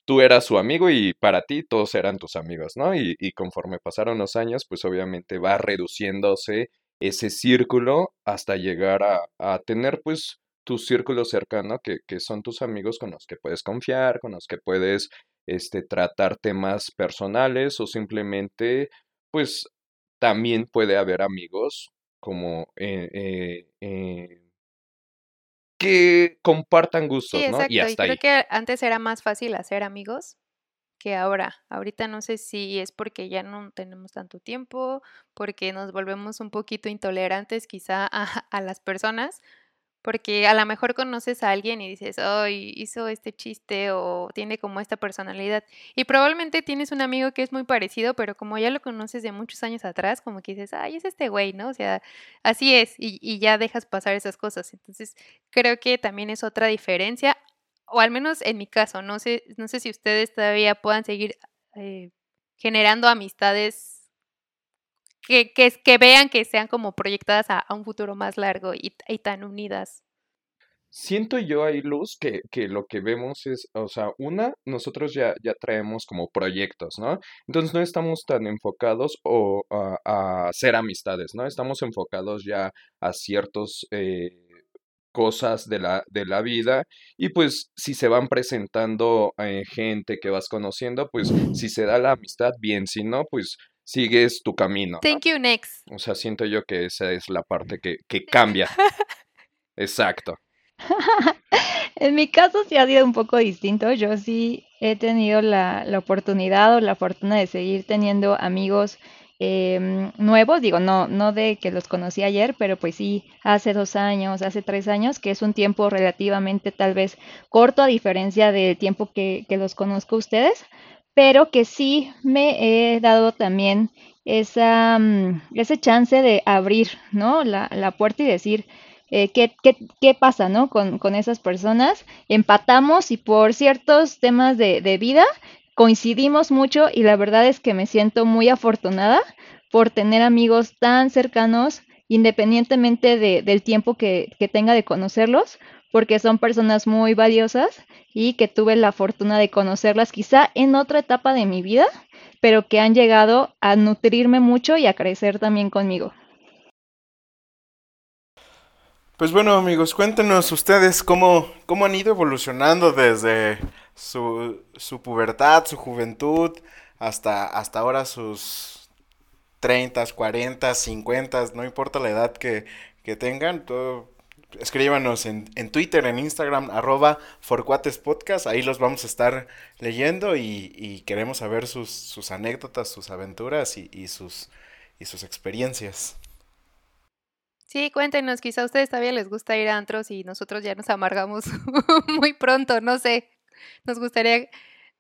tú eras su amigo y para ti todos eran tus amigos, ¿no? Y, y conforme pasaron los años, pues obviamente va reduciéndose ese círculo hasta llegar a, a tener pues tu círculo cercano, que, que son tus amigos con los que puedes confiar, con los que puedes este, tratar temas personales o simplemente, pues también puede haber amigos como eh, eh, eh, que compartan gustos, Sí, ¿no? Y exacto. Y hasta creo ahí. que antes era más fácil hacer amigos que ahora. Ahorita no sé si es porque ya no tenemos tanto tiempo, porque nos volvemos un poquito intolerantes quizá a, a las personas, porque a lo mejor conoces a alguien y dices, ay, hizo este chiste o tiene como esta personalidad. Y probablemente tienes un amigo que es muy parecido, pero como ya lo conoces de muchos años atrás, como que dices, ay, es este güey, ¿no? O sea, así es, y, y ya dejas pasar esas cosas. Entonces, creo que también es otra diferencia, o al menos en mi caso, no sé, no sé si ustedes todavía puedan seguir eh, generando amistades que, que, vean que sean como proyectadas a, un futuro más largo y, y tan unidas. Siento yo ahí, Luz, que, que lo que vemos es, o sea, una, nosotros ya, ya traemos como proyectos, ¿no? Entonces no estamos tan enfocados o a, a hacer amistades, ¿no? Estamos enfocados ya a ciertos eh, cosas de la, de la vida y pues si se van presentando eh, gente que vas conociendo, pues si se da la amistad, bien, si no, pues sigues tu camino, ¿no? Thank you, next. O sea, siento yo que esa es la parte que, que cambia. Exacto. En mi caso sí ha sido un poco distinto. Yo sí he tenido la, la oportunidad o la fortuna de seguir teniendo amigos em, nuevos. Digo, no, no de que los conocí ayer, pero pues sí, hace dos años, hace tres años, que es un tiempo relativamente tal vez corto a diferencia del tiempo que, que los conozco a ustedes, pero que sí me he dado también esa, mm, ese chance de abrir, ¿no? La, la puerta y decir eh, ¿qué, qué, qué pasa, ¿no? Con, con esas personas. Empatamos y por ciertos temas de, de vida coincidimos mucho y la verdad es que me siento muy afortunada por tener amigos tan cercanos, independientemente de, del tiempo que, que tenga de conocerlos, porque son personas muy valiosas y que tuve la fortuna de conocerlas quizá en otra etapa de mi vida, pero que han llegado a nutrirme mucho y a crecer también conmigo. Pues bueno, amigos, cuéntenos ustedes cómo, cómo han ido evolucionando desde su, su pubertad, su juventud, hasta, hasta ahora sus 30, 40, 50, no importa la edad que, que tengan, todo, escríbanos en, en Twitter, en Instagram, arroba forcuatespodcast, ahí los vamos a estar leyendo y, y queremos saber sus, sus anécdotas, sus aventuras y, y sus, y sus experiencias. Sí, cuéntenos, quizá a ustedes todavía les gusta ir a antros y nosotros ya nos amargamos muy pronto, no sé. Nos gustaría,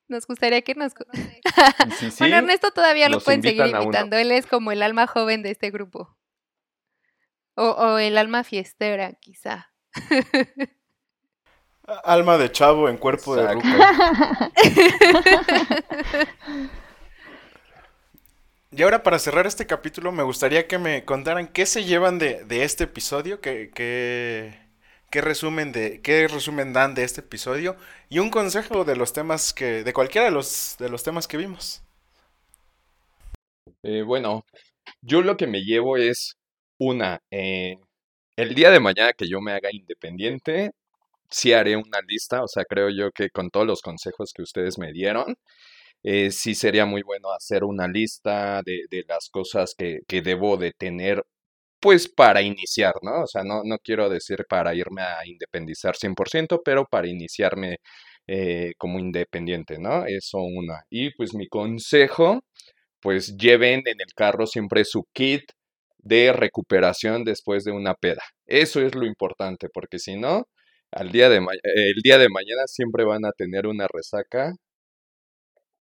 nos gustaría que nos... sí, Bueno, Ernesto todavía lo pueden seguir invitando, él es como el alma joven de este grupo. O, o el alma fiestera, quizá. Alma de chavo en cuerpo de ruco. Y ahora para cerrar este capítulo me gustaría que me contaran qué se llevan de, de este episodio, qué, qué, qué resumen de, qué resumen dan de este episodio y un consejo de los temas que, de cualquiera de los, de los temas que vimos. Eh, bueno, yo lo que me llevo es una, eh, el día de mañana que yo me haga independiente, sí haré una lista, o sea, creo yo que con todos los consejos que ustedes me dieron, eh, sí sería muy bueno hacer una lista de, de las cosas que, que debo de tener, pues para iniciar, ¿no? O sea, no, no quiero decir para irme a independizar 100%, pero para iniciarme eh, como independiente, ¿no? Eso una. Y pues mi consejo, pues lleven en el carro siempre su kit de recuperación después de una peda. Eso es lo importante, porque si no, al día de el día de mañana siempre van a tener una resaca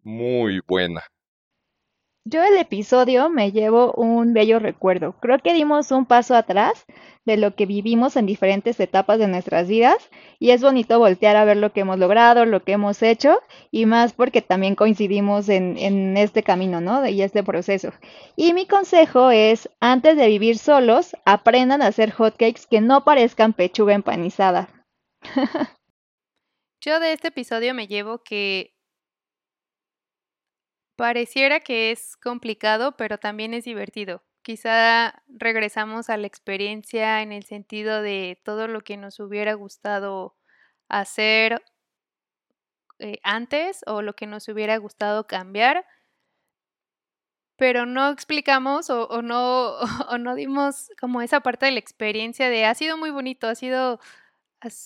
muy buena. Yo el episodio me llevo un bello recuerdo. Creo que dimos un paso atrás de lo que vivimos en diferentes etapas de nuestras vidas y es bonito voltear a ver lo que hemos logrado, lo que hemos hecho y más porque también coincidimos en, en este camino, ¿no? Y este proceso. Y mi consejo es, antes de vivir solos, aprendan a hacer hotcakes que no parezcan pechuga empanizada. Yo de este episodio me llevo que pareciera que es complicado, pero también es divertido. Quizá regresamos a la experiencia en el sentido de todo lo que nos hubiera gustado hacer eh, antes o lo que nos hubiera gustado cambiar, pero no explicamos o, o no, o no dimos como esa parte de la experiencia de ha sido muy bonito, ha sido,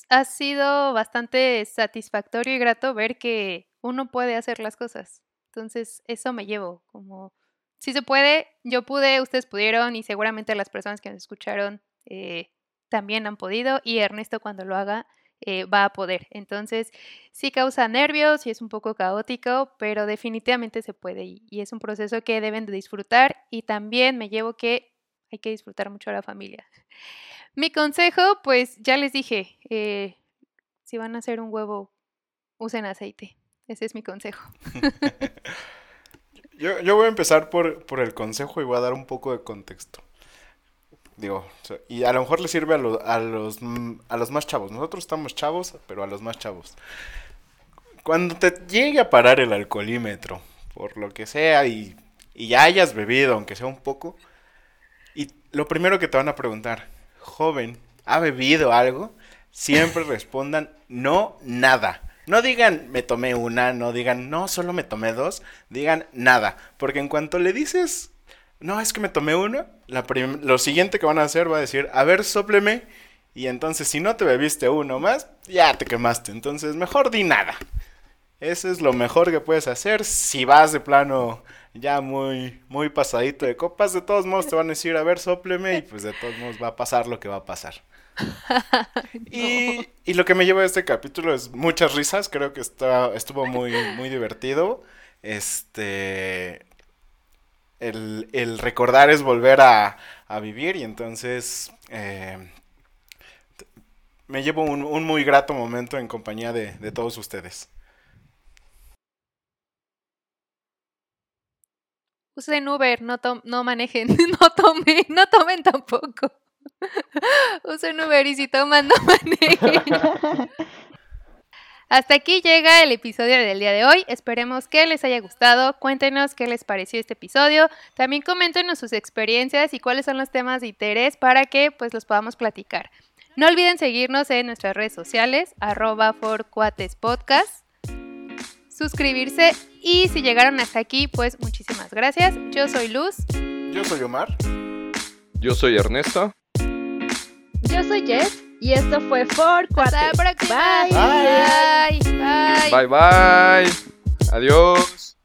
ha sido bastante satisfactorio y grato ver que uno puede hacer las cosas. Entonces, eso me llevo, como si se puede, yo pude, ustedes pudieron y seguramente las personas que nos escucharon eh, también han podido y Ernesto cuando lo haga eh, va a poder. Entonces, sí causa nervios y es un poco caótico, pero definitivamente se puede y, es un proceso que deben de disfrutar y también me llevo que hay que disfrutar mucho a la familia. Mi consejo, pues ya les dije, eh, si van a hacer un huevo, usen aceite. Ese es mi consejo. Yo, yo voy a empezar por, por el consejo y voy a dar un poco de contexto. Digo, y a lo mejor le sirve a, a los, a los más chavos. Nosotros estamos chavos, pero a los más chavos. Cuando te llegue a parar el alcoholímetro, por lo que sea, y, y ya hayas bebido, aunque sea un poco, y lo primero que te van a preguntar, joven, ¿ha bebido algo? Siempre respondan, no, nada. No digan, me tomé una, no digan, no, solo me tomé dos, digan nada. Porque en cuanto le dices, no, es que me tomé prim- lo siguiente que van a hacer va a decir, a ver, sópleme. Y entonces, si no te bebiste uno más, ya te quemaste. Entonces, mejor di nada. Eso es lo mejor que puedes hacer. Si vas de plano ya muy, muy pasadito de copas, de todos modos te van a decir, a ver, sópleme. Y pues de todos modos va a pasar lo que va a pasar. Y, y lo que me lleva a este capítulo es muchas risas. Creo que está, estuvo muy, muy divertido. Este. El, el recordar es volver a, a vivir. Y entonces. eh, me llevo un, un muy grato momento en compañía de, de todos ustedes. Usen Uber, no, tom- no manejen, no tomen, no tomen tampoco. Usen Uber y si toman, no manejen. Hasta aquí llega el episodio del día de hoy. Esperemos que les haya gustado. Cuéntenos qué les pareció este episodio. También coméntenos sus experiencias y cuáles son los temas de interés para que pues los podamos platicar. No olviden seguirnos en nuestras redes sociales, arroba forcuatespodcast, suscribirse y si llegaron hasta aquí, pues muchísimas gracias. Yo soy Luz. Yo soy Omar. Yo soy Ernesto. Yo soy Jess y esto fue For Hasta la Cuates. próxima. Bye. Bye. Bye. Bye bye. Adiós.